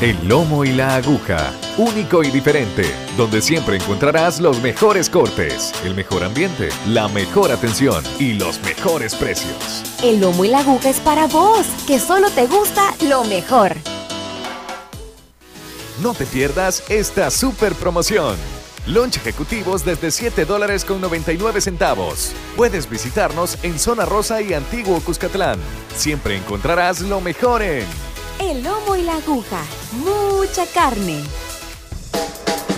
El lomo y la aguja, único y diferente, donde siempre encontrarás los mejores cortes, el mejor ambiente, la mejor atención y los mejores precios. El lomo y la aguja es para vos, que solo te gusta lo mejor. No te pierdas esta super promoción. Lunch ejecutivos desde 7 dólares con 99 centavos. Puedes visitarnos en Zona Rosa y Antiguo Cuscatlán. Siempre encontrarás lo mejor en El lomo y la aguja, mucha carne.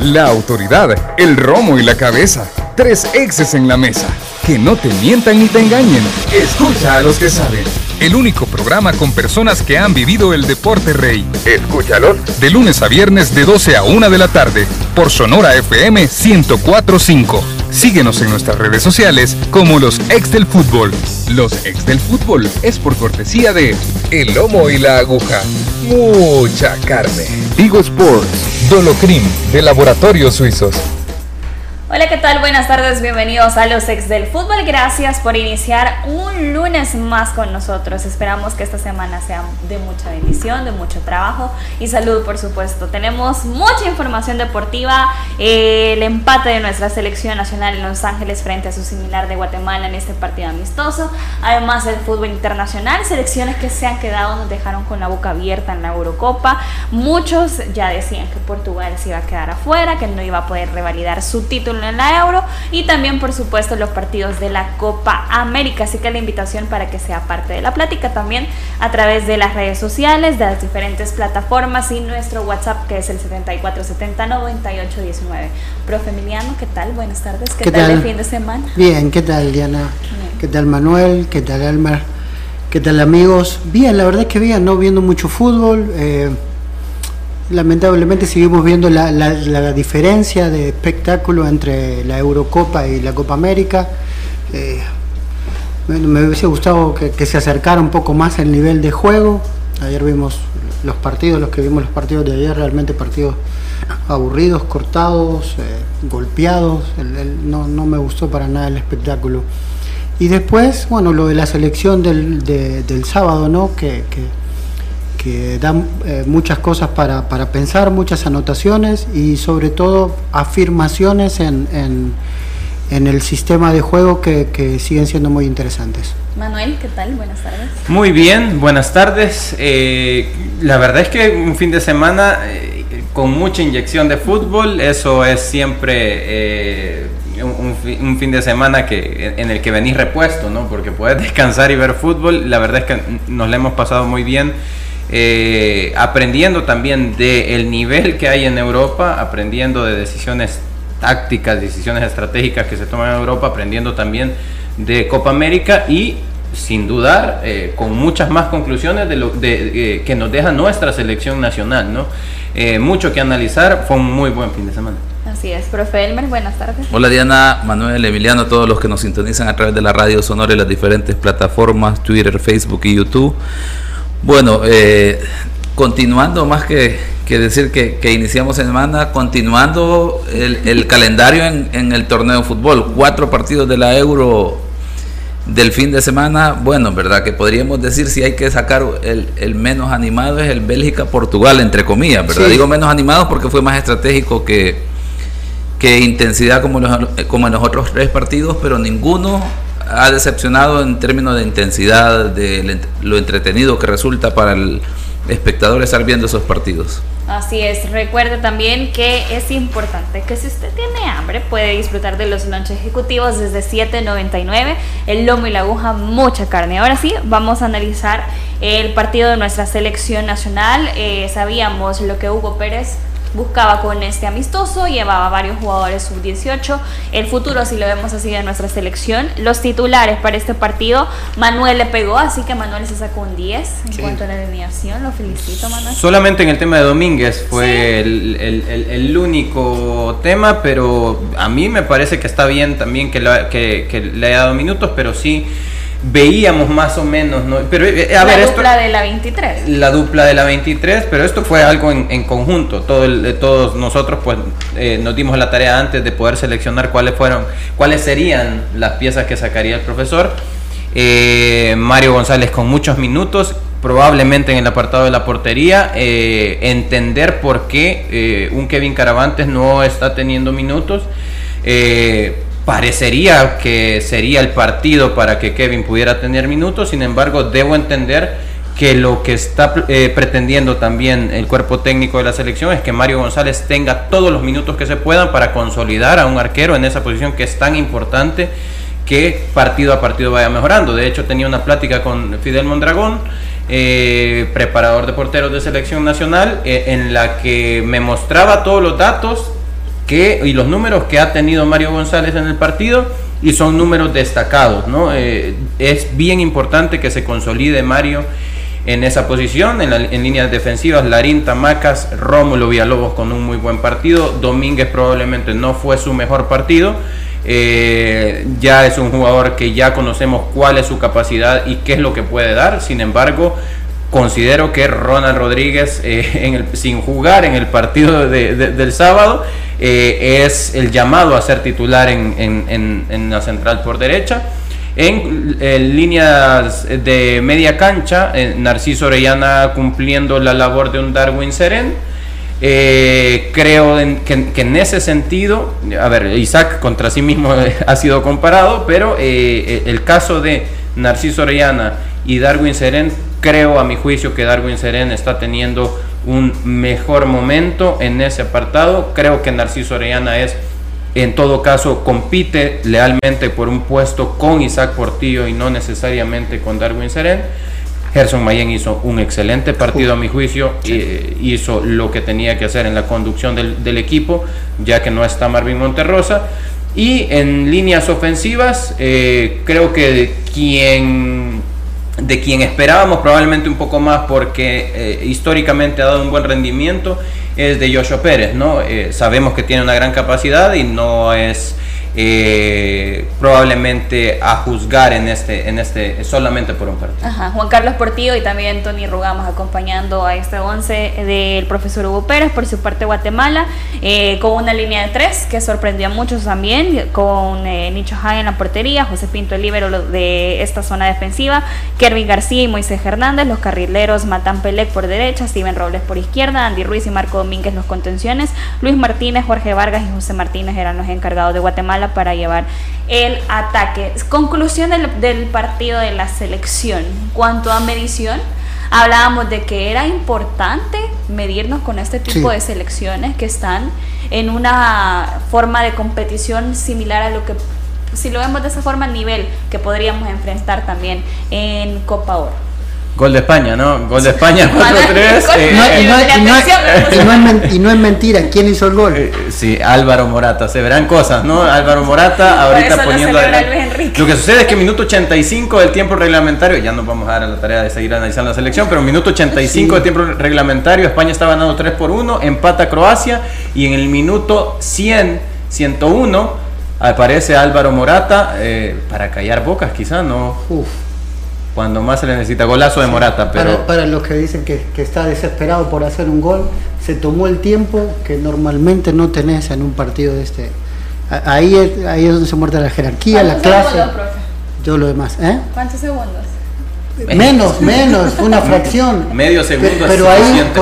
La autoridad, el romo y la cabeza. Tres exes en la mesa. Que no te mientan ni te engañen. Escucha a los que saben. El único programa con personas que han vivido el deporte rey. Escúchalo. De lunes a viernes de 12 a 1 de la tarde. Por Sonora FM 1045. Síguenos en nuestras redes sociales como los ex del fútbol. Los ex del fútbol es por cortesía de El Lomo y la Aguja. Mucha carne. Vigo Sports. Dolocrim de Laboratorios Suizos. Hola, ¿qué tal? Buenas tardes, bienvenidos a los ex del fútbol. Gracias por iniciar un lunes más con nosotros. Esperamos que esta semana sea de mucha bendición, de mucho trabajo y salud, por supuesto. Tenemos mucha información deportiva, eh, el empate de nuestra selección nacional en Los Ángeles frente a su similar de Guatemala en este partido amistoso. Además, el fútbol internacional, selecciones que se han quedado, nos dejaron con la boca abierta en la Eurocopa. Muchos ya decían que Portugal se iba a quedar afuera, que no iba a poder revalidar su título en la Euro y también por supuesto los partidos de la Copa América. Así que la invitación para que sea parte de la plática también a través de las redes sociales, de las diferentes plataformas y nuestro WhatsApp que es el 74709819. Profe Emiliano, ¿qué tal? Buenas tardes. ¿Qué, tal, el fin de semana? Bien, ¿qué tal Diana? ¿Qué tal Manuel? ¿Qué tal Elmer? ¿Qué tal amigos? Bien, la verdad es que bien, no viendo mucho fútbol. Eh, lamentablemente seguimos viendo la, la, diferencia de espectáculo entre la Eurocopa y la Copa América. Eh, me, hubiese gustado que, se acercara un poco más el nivel de juego. Ayer vimos los partidos, los que vimos los partidos de ayer, realmente partidos aburridos, cortados, eh, golpeados. no, no, me gustó para nada el espectáculo. Y después, bueno, lo de la selección del, del sábado, ¿no? que dan eh, muchas cosas para, para, pensar, muchas anotaciones y sobre todo afirmaciones en, en, el sistema de juego que, que, siguen siendo muy interesantes. Manuel, ¿qué tal? Buenas tardes. Muy bien, buenas tardes. Eh, la verdad es que un fin de semana eh, con mucha inyección de fútbol, eso es siempre... Un, un, fin de semana que, en el que venís repuesto, ¿no? Porque puedes descansar y ver fútbol. La verdad es que nos la hemos pasado muy bien. Eh, aprendiendo también del nivel que hay en Europa, aprendiendo de decisiones tácticas, decisiones estratégicas que se toman en Europa, aprendiendo también de Copa América y sin dudar eh, con muchas más conclusiones de lo de, eh, que nos deja nuestra selección nacional, ¿no? mucho que analizar, fue un muy buen fin de semana. Así es, profe Elmer, buenas tardes. Hola Diana, Manuel, Emiliano, todos los que nos sintonizan a través de la radio sonora y las diferentes plataformas, Twitter, Facebook y YouTube. Bueno, eh, continuando más que, decir que, iniciamos semana, continuando el, calendario en, el torneo de fútbol, cuatro partidos de la Euro del fin de semana, bueno, verdad que podríamos decir si hay que sacar el, menos animado es el Bélgica-Portugal, entre comillas, ¿verdad? Digo menos animado porque fue más estratégico que, que intensidad como, como en los otros tres partidos, pero ninguno ha decepcionado en términos de intensidad, de lo entretenido que resulta para el espectador estar viendo esos partidos. Así es, recuerde también que es importante que si usted tiene hambre puede disfrutar de los lunch ejecutivos desde 7.99, el lomo y la aguja, mucha carne. Ahora sí, vamos a analizar el partido de nuestra selección nacional. Eh, sabíamos lo que Hugo Pérez buscaba con este amistoso, llevaba varios jugadores sub-18. El futuro, si lo vemos así, de nuestra selección. Los titulares para este partido, Manuel le pegó, así que Manuel se sacó un 10 en cuanto a la alineación. Lo felicito, Manuel. Solamente en el tema de Domínguez fue el, el, único tema, pero a mí me parece que está bien también que, que, que le haya dado minutos, pero sí veíamos más o menos, ¿no? Pero eh, a la ver, dupla de la 23. La dupla de la 23, pero esto fue algo en, conjunto. Todo el, todos nosotros pues eh, nos dimos la tarea antes de poder seleccionar cuáles fueron, cuáles serían las piezas que sacaría el profesor. Eh, Mario González con muchos minutos probablemente en el apartado de la portería, eh, entender por qué eh, un Kevin Caravantes no está teniendo minutos. Eh, parecería que sería el partido para que Kevin pudiera tener minutos, sin embargo debo entender que lo que está pretendiendo también el cuerpo técnico de la selección es que Mario González tenga todos los minutos que se puedan para consolidar a un arquero en esa posición que es tan importante que partido a partido vaya mejorando. De hecho, tenía una plática con Fidel Mondragón, eh, preparador de porteros de selección nacional, eh, en la que me mostraba todos los datos y los números que ha tenido Mario González en el partido y son números destacados. ¿no? Eh, es bien importante que se consolide Mario en esa posición, en, en, líneas defensivas, Larín, Tamacas, Rómulo Villalobos con un muy buen partido, Domínguez probablemente no fue su mejor partido, eh, ya es un jugador que ya conocemos cuál es su capacidad y qué es lo que puede dar. Sin embargo, considero que Ronald Rodríguez, eh, sin jugar en el partido del sábado, eh, es el llamado a ser titular en, la central por derecha. En, líneas de media cancha, Narciso Orellana cumpliendo la labor de un Darwin Seren eh, creo que, en ese sentido, a ver, Isaac contra sí mismo ha sido comparado, pero eh, el caso de Narciso Orellana y Darwin Seren, creo a mi juicio que Darwin Seren está teniendo un mejor momento en ese apartado. Creo que Narciso Orellana es, en todo caso, compite lealmente por un puesto con Isaac Portillo y no necesariamente con Darwin Seren Gerson Mayen hizo un excelente partido a mi juicio, eh, hizo lo que tenía que hacer en la conducción del, equipo, ya que no está Marvin Monterrosa. Y en líneas ofensivas, eh, creo que quien, de quien esperábamos probablemente un poco más porque eh, históricamente ha dado un buen rendimiento, es de Joshua Pérez. ¿no? sabemos que tiene una gran capacidad y no es eh, probablemente a juzgar en este, en este solamente por un partido. Juan Carlos Portillo y también Tony Rugamos acompañando a este 11 del profesor Hugo Pérez por su parte Guatemala, eh, con una línea de tres que sorprendió a muchos también, con eh, Nicho Han en la portería, José Pinto el libero de esta zona defensiva, Kervin García y Moisés Hernández, los carrileros Matán Pelec por derecha, Steven Robles por izquierda, Andy Ruiz y Marco Domínguez los contenciones, Luis Martínez, Jorge Vargas y José Martínez eran los encargados de Guatemala para llevar el ataque. Conclusión del, partido de la selección. Cuanto a medición, hablábamos de que era importante medirnos con este tipo de selecciones que están en una forma de competición similar a lo que, si lo vemos de esa forma, nivel que podríamos enfrentar también en Copa Oro. Gol de España, ¿no? Gol de España 4-3. Y no es mentira, ¿quién hizo el gol? Eh, sí, Álvaro Morata. Se verán cosas, ¿no? Álvaro Morata ahorita poniendo. Lo que sucede es que minuto 85 del tiempo reglamentario, ya nos vamos a dar a la tarea de seguir analizando la selección, pero minuto 85 del tiempo reglamentario, España está ganando 3 por 1, empata Croacia y en el minuto 100, 101 aparece Álvaro Morata eh, para callar bocas, quizá, ¿no? Uf cuando más se le necesita. Golazo de Morata, pero... Para, los que dicen que, está desesperado por hacer un gol, se tomó el tiempo que normalmente no tenés en un partido de este... Ahí es, ahí es donde se muerde la jerarquía, la clase. Yo lo demás, ¿eh? ¿Cuántos segundos? Menos, menos, una fracción. Medio segundo pero, ahí,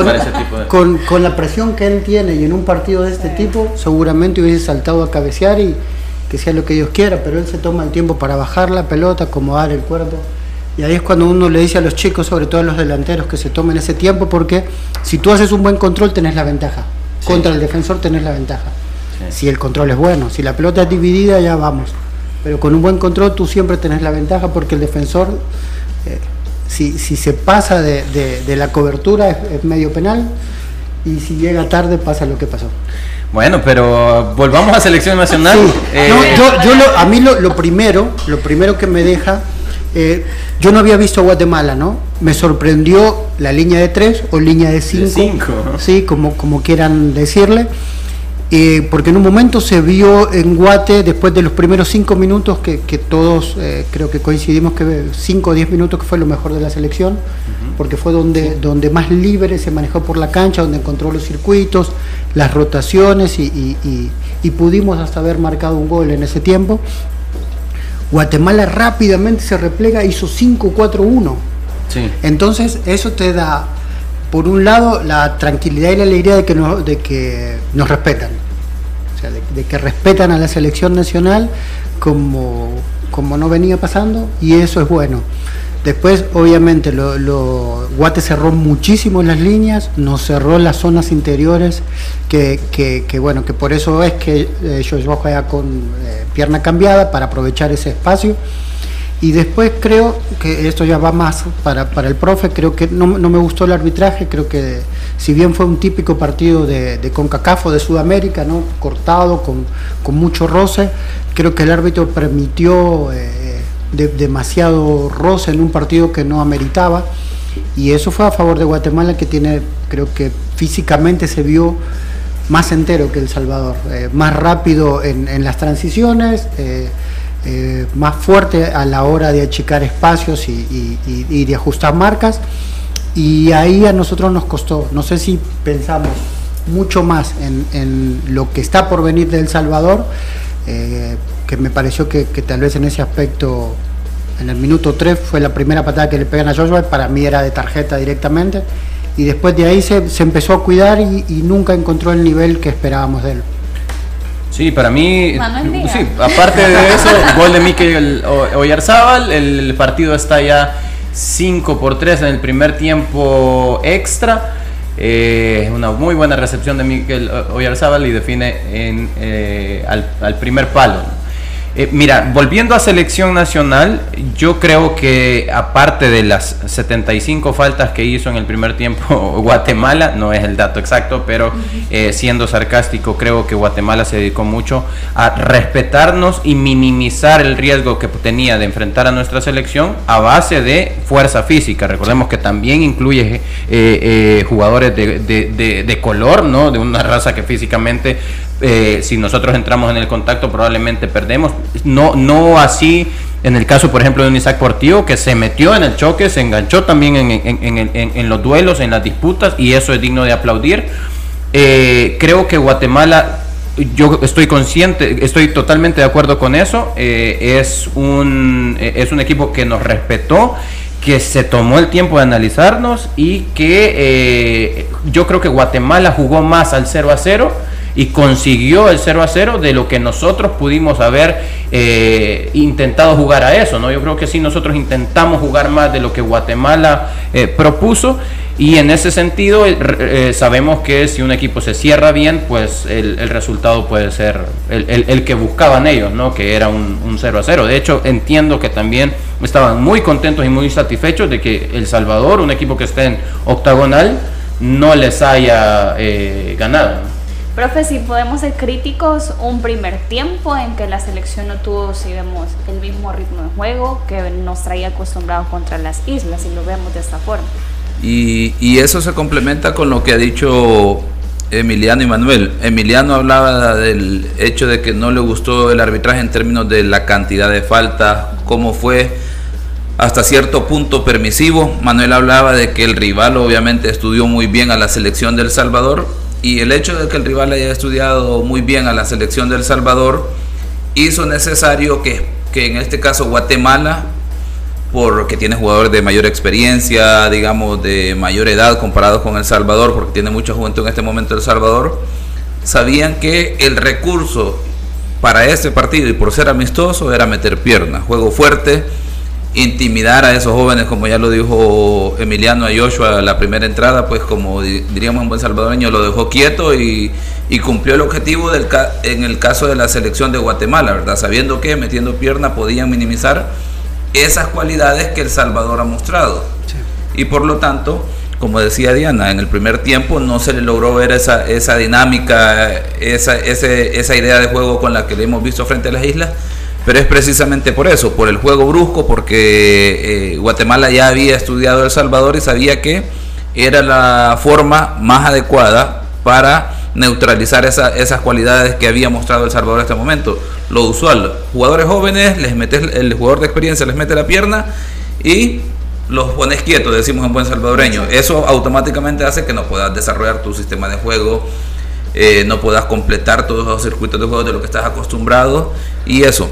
con, con, la presión que él tiene y en un partido de este tipo, seguramente hubiese saltado a cabecear y que sea lo que Dios quiera, pero él se toma el tiempo para bajar la pelota, acomodar el cuerpo. Y ahí es cuando uno le dice a los chicos, sobre todo a los delanteros, que se tomen ese tiempo porque si tú haces un buen control tenés la ventaja. Contra el defensor tenés la ventaja. Si el control es bueno, si la pelota es dividida ya vamos. Pero con un buen control tú siempre tenés la ventaja porque el defensor, eh, si, se pasa de, la cobertura es, medio penal y si llega tarde pasa lo que pasó. Bueno, pero volvamos a selección nacional. Eh, yo, a mí lo, lo primero, lo primero que me deja eh, yo no había visto Guatemala, ¿no? Me sorprendió la línea de tres o línea de cinco. Sí, como, como quieran decirle. Eh, porque en un momento se vio en Guate, después de los primeros cinco minutos, que, todos eh, creo que coincidimos que cinco o diez minutos que fue lo mejor de la selección, porque fue donde, donde más libre se manejó por la cancha, donde encontró los circuitos, las rotaciones y, y pudimos hasta haber marcado un gol en ese tiempo. Guatemala rápidamente se replega, hizo 5-4-1. Entonces, eso te da, por un lado, la tranquilidad y la alegría de que nos, de que nos respetan. O sea, de, que respetan a la selección nacional como, como no venía pasando, y eso es bueno. Después, obviamente, lo, Guate cerró muchísimo las líneas, nos cerró las zonas interiores, que, bueno, que por eso es que eh, yo juega con eh, pierna cambiada para aprovechar ese espacio. Y después creo que esto ya va más para, para el profe, creo que no, no, me gustó el arbitraje, creo que si bien fue un típico partido de, de CONCACAF de Sudamérica, ¿no? cortado, con, con mucho roce, creo que el árbitro permitió eh, demasiado roce en un partido que no ameritaba y eso fue a favor de Guatemala que tiene, creo que físicamente se vio más entero que El Salvador, eh, más rápido en, en las transiciones. Eh, eh, más fuerte a la hora de achicar espacios y, de ajustar marcas. Y ahí a nosotros nos costó, no sé si pensamos mucho más en, lo que está por venir de El Salvador, que me pareció que, tal vez en ese aspecto, en el minuto 3 fue la primera patada que le pegan a Joshua, para mí era de tarjeta directamente, y después de ahí se, empezó a cuidar y nunca encontró el nivel que esperábamos de él. Sí, para mí, sí, aparte de eso, gol de Mikel Oyarzábal, el partido está ya 5 por 3 en el primer tiempo extra. Eh, una muy buena recepción de Mikel Oyarzábal y define en, eh, al, al, primer palo. Eh, mira, volviendo a selección nacional, yo creo que aparte de las 75 faltas que hizo en el primer tiempo Guatemala, no es el dato exacto, pero eh, siendo sarcástico, creo que Guatemala se dedicó mucho a respetarnos y minimizar el riesgo que tenía de enfrentar a nuestra selección a base de fuerza física. Recordemos que también incluye eh, jugadores de, de, color, ¿no? De una raza que físicamente eh, si nosotros entramos en el contacto probablemente perdemos. No, no así en el caso, por ejemplo, de un Isaac Portillo, que se metió en el choque, se enganchó también en, los duelos, en las disputas, y eso es digno de aplaudir. Eh, creo que Guatemala, yo estoy consciente, estoy totalmente de acuerdo con eso, eh, es, un, es un equipo que nos respetó que se tomó el tiempo de analizarnos y que yo creo que Guatemala jugó más al 0 a 0 y consiguió el 0 a 0 de lo que nosotros pudimos haber eh, intentado jugar a eso. ¿no? Yo creo que sí, nosotros intentamos jugar más de lo que Guatemala eh, propuso y en ese sentido eh, sabemos que si un equipo se cierra bien, pues el, resultado puede ser el, que buscaban ellos, ¿no? que era un, un 0 a 0. De hecho, entiendo que también estaban muy contentos y muy satisfechos de que El Salvador, un equipo que esté en octagonal, no les haya ganado. Profe, si podemos ser críticos, un primer tiempo en que la selección no tuvo, si vemos, el mismo ritmo de juego que nos traía acostumbrados contra las islas, y lo vemos de esta forma. Y, eso se complementa con lo que ha dicho Emiliano y Manuel. Emiliano hablaba del hecho de que no le gustó el arbitraje en términos de la cantidad de faltas, cómo fue hasta cierto punto permisivo. Manuel hablaba de que el rival obviamente estudió muy bien a la selección del Salvador y el hecho de que el rival haya estudiado muy bien a la selección del Salvador hizo necesario que, que en este caso Guatemala, porque tiene jugadores de mayor experiencia, digamos de mayor edad comparados con El Salvador, porque tiene mucha juventud en este momento El Salvador, sabían que el recurso para este partido y por ser amistoso era meter piernas, juego fuerte, intimidar a esos jóvenes, como ya lo dijo Emiliano a Joshua la primera entrada, pues como diríamos en buen salvadoreño, lo dejó quieto y, cumplió el objetivo del en el caso de la selección de Guatemala, ¿verdad? Sabiendo que metiendo pierna podían minimizar esas cualidades que El Salvador ha mostrado. Y por lo tanto, como decía Diana, en el primer tiempo no se le logró ver esa, esa dinámica, esa, esa idea de juego con la que le hemos visto frente a las islas pero es precisamente por eso, por el juego brusco, porque eh, Guatemala ya había estudiado El Salvador y sabía que era la forma más adecuada para neutralizar esas cualidades que había mostrado El Salvador en este momento. Lo usual, jugadores jóvenes, les metes, el jugador de experiencia les mete la pierna y los pones quietos, decimos en buen salvadoreño. Eso automáticamente hace que no puedas desarrollar tu sistema de juego, eh, no puedas completar todos los circuitos de juego de lo que estás acostumbrado y eso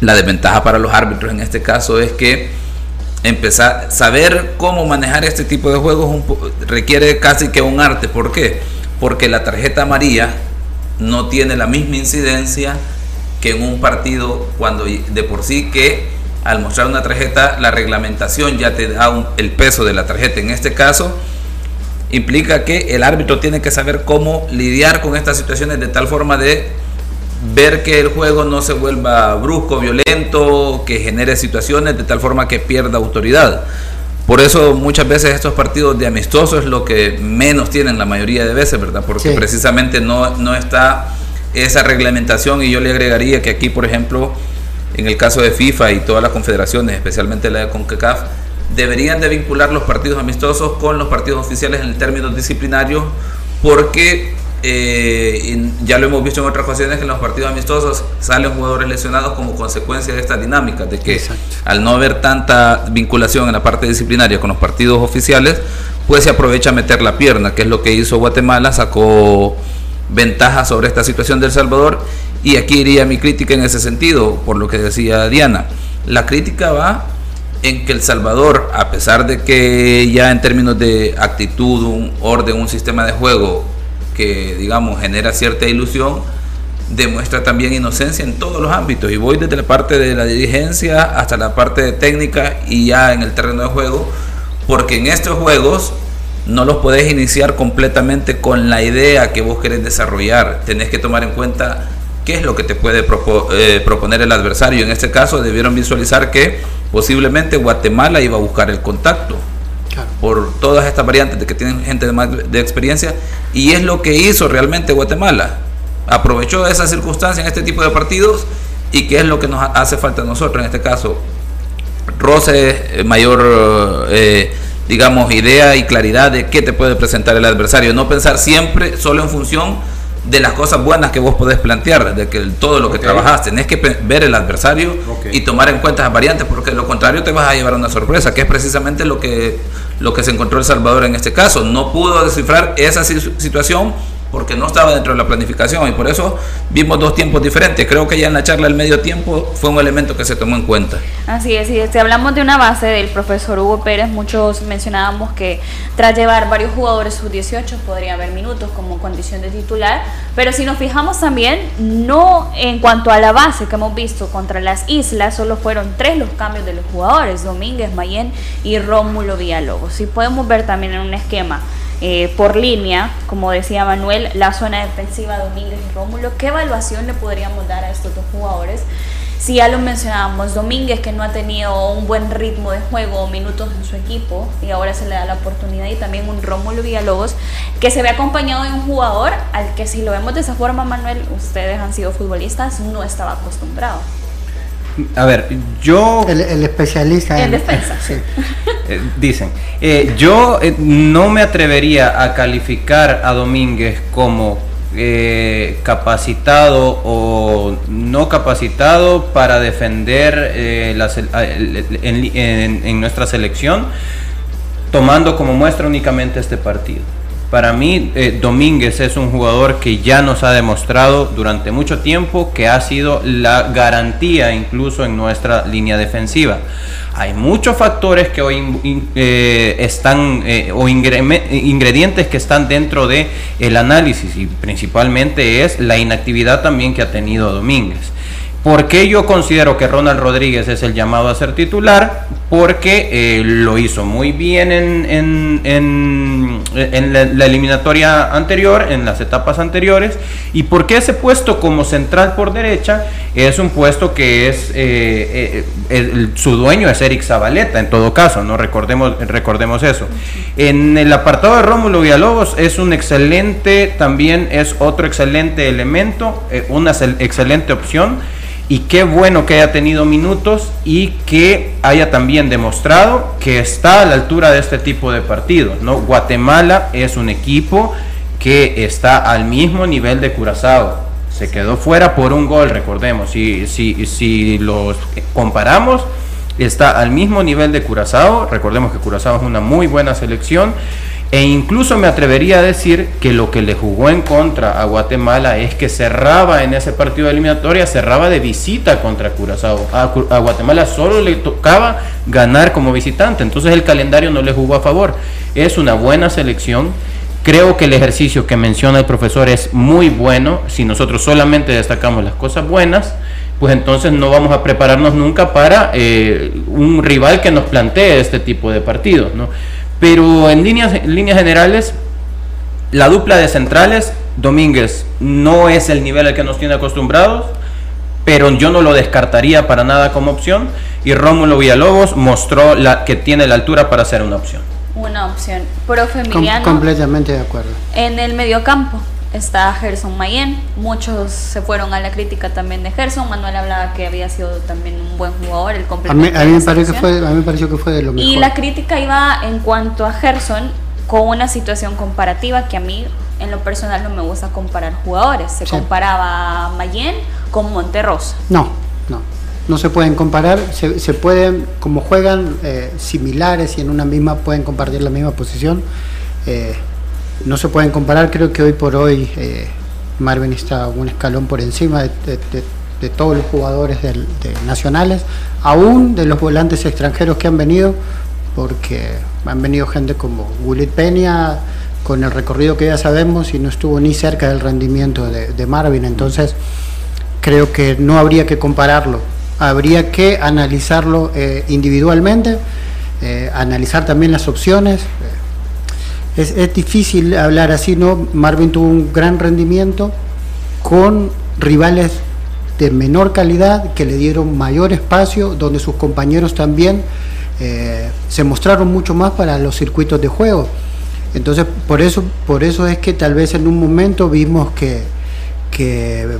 la desventaja para los árbitros en este caso es que empezar, saber cómo manejar este tipo de juegos requiere casi que un arte. ¿Por qué? Porque la tarjeta amarilla no tiene la misma incidencia que en un partido cuando de por sí que al mostrar una tarjeta la reglamentación ya te da el peso de la tarjeta. En este caso implica que el árbitro tiene que saber cómo lidiar con estas situaciones de tal forma de ver que el juego no se vuelva brusco, violento, que genere situaciones de tal forma que pierda autoridad. Por eso muchas veces estos partidos de amistosos es lo que menos tienen la mayoría de veces, ¿verdad? Porque precisamente no, no está esa reglamentación y yo le agregaría que aquí, por ejemplo, en el caso de FIFA y todas las confederaciones, especialmente la de CONCACAF, deberían de vincular los partidos amistosos con los partidos oficiales en términos disciplinarios porque eh, ya lo hemos visto en otras ocasiones que en los partidos amistosos salen jugadores lesionados como consecuencia de esta dinámica, de que al no haber tanta vinculación en la parte disciplinaria con los partidos oficiales, pues se aprovecha a meter la pierna, que es lo que hizo Guatemala, sacó ventaja sobre esta situación del Salvador y aquí iría mi crítica en ese sentido, por lo que decía Diana. La crítica va en que El Salvador, a pesar de que ya en términos de actitud, un orden, un sistema de juego que digamos genera cierta ilusión, demuestra también inocencia en todos los ámbitos. Y voy desde la parte de la dirigencia hasta la parte de técnica y ya en el terreno de juego, porque en estos juegos no los podés iniciar completamente con la idea que vos querés desarrollar. Tenés que tomar en cuenta qué es lo que te puede eh, proponer el adversario. En este caso debieron visualizar que posiblemente Guatemala iba a buscar el contacto por todas estas variantes de que tienen gente de, más de experiencia y es lo que hizo realmente Guatemala. Aprovechó esa circunstancia en este tipo de partidos y qué es lo que nos hace falta a nosotros en este caso. Roce, eh, mayor, eh, digamos, idea y claridad de qué te puede presentar el adversario. No pensar siempre solo en función de las cosas buenas que vos podés plantear, de que todo lo que trabajaste, tenés que ver el adversario y tomar en cuenta las variantes, porque de lo contrario te vas a llevar una sorpresa, que es precisamente lo que, lo que se encontró El Salvador en este caso. No pudo descifrar esa situación porque no estaba dentro de la planificación y por eso vimos dos tiempos diferentes. Creo que ya en la charla del medio tiempo fue un elemento que se tomó en cuenta. Así es, si hablamos de una base del profesor Hugo Pérez, muchos mencionábamos que tras llevar varios jugadores sub-18 podría haber minutos como condición de titular, pero si nos fijamos también, no en cuanto a la base que hemos visto contra las islas, solo fueron tres los cambios de los jugadores, Domínguez, Mayen y Rómulo Villalobos. Si podemos ver también en un esquema eh, por línea, como decía Manuel, la zona defensiva Domínguez y Rómulo. ¿Qué evaluación le podríamos dar a estos dos jugadores? Si ya lo mencionábamos, Domínguez que no ha tenido un buen ritmo de juego o minutos en su equipo y ahora se le da la oportunidad y también un Rómulo Villalobos que se ve acompañado de un jugador al que si lo vemos de esa forma, Manuel, ustedes han sido futbolistas, no estaba acostumbrado. A ver, yo... El, especialista en, defensa. Sí. Eh, dicen, eh, yo eh, no me atrevería a calificar a Domínguez como capacitado o no capacitado para defender en nuestra selección, tomando como muestra únicamente este partido. Para mí, eh, Domínguez es un jugador que ya nos ha demostrado durante mucho tiempo que ha sido la garantía incluso en nuestra línea defensiva. Hay muchos factores que hoy eh, están eh, o ingredientes que están dentro de análisis y principalmente es la inactividad también que ha tenido Domínguez. ¿Por qué yo considero que Ronald Rodríguez es el llamado a ser titular? Porque eh, lo hizo muy bien en, la, eliminatoria anterior, en las etapas anteriores. ¿Y porque ese puesto como central por derecha es un puesto que es, eh, eh, su dueño es Eric Zabaleta, en todo caso, ¿no? Recordemos, recordemos eso. En el apartado de Rómulo Villalobos es un excelente, también es otro excelente elemento, una excelente opción y qué bueno que haya tenido minutos y que haya también demostrado que está a la altura de este tipo de partidos. ¿no? Guatemala es un equipo que está al mismo nivel de Curazao. Se quedó fuera por un gol, recordemos. Si, si, si los comparamos, está al mismo nivel de Curazao. Recordemos que Curazao es una muy buena selección E incluso me atrevería a decir que lo que le jugó en contra a Guatemala es que cerraba en ese partido de eliminatoria, cerraba de visita contra Curazao. A, Guatemala solo le tocaba ganar como visitante, entonces el calendario no le jugó a favor. Es una buena selección. Creo que el ejercicio que menciona el profesor es muy bueno. Si nosotros solamente destacamos las cosas buenas, pues entonces no vamos a prepararnos nunca para eh, un rival que nos plantee este tipo de partidos. ¿no? Pero en líneas, en líneas generales, la dupla de centrales, Domínguez no es el nivel al que nos tiene acostumbrados, pero yo no lo descartaría para nada como opción. Y Rómulo Villalobos mostró la, que tiene la altura para ser una opción. Una opción. Profe Emiliano. Com completamente de acuerdo. En el mediocampo está Gerson Mayen. Muchos se fueron a la crítica también de Gerson. Manuel hablaba que había sido también un buen jugador, el a mí, a mí me, pareció que fue, a mí me pareció que fue de lo mejor. Y la crítica iba en cuanto a Gerson con una situación comparativa que a mí en lo personal no me gusta comparar jugadores. Se sí. comparaba a Mayen con Monterrosa. No, no. No se pueden comparar, se, se pueden, como juegan eh, similares y en una misma pueden compartir la misma posición, eh, no se pueden comparar. Creo que hoy por hoy eh, Marvin está un escalón por encima de, todos los jugadores nacionales, aún de los volantes extranjeros que han venido, porque han venido gente como Gulit Peña, con el recorrido que ya sabemos, y no estuvo ni cerca del rendimiento de, Marvin. Entonces, creo que no habría que compararlo, habría que analizarlo eh, individualmente, eh, analizar también las opciones es, difícil hablar así, ¿no? Marvin tuvo un gran rendimiento con rivales de menor calidad que le dieron mayor espacio, donde sus compañeros también eh, se mostraron mucho más para los circuitos de juego. Entonces, por eso, por eso es que tal vez en un momento vimos que,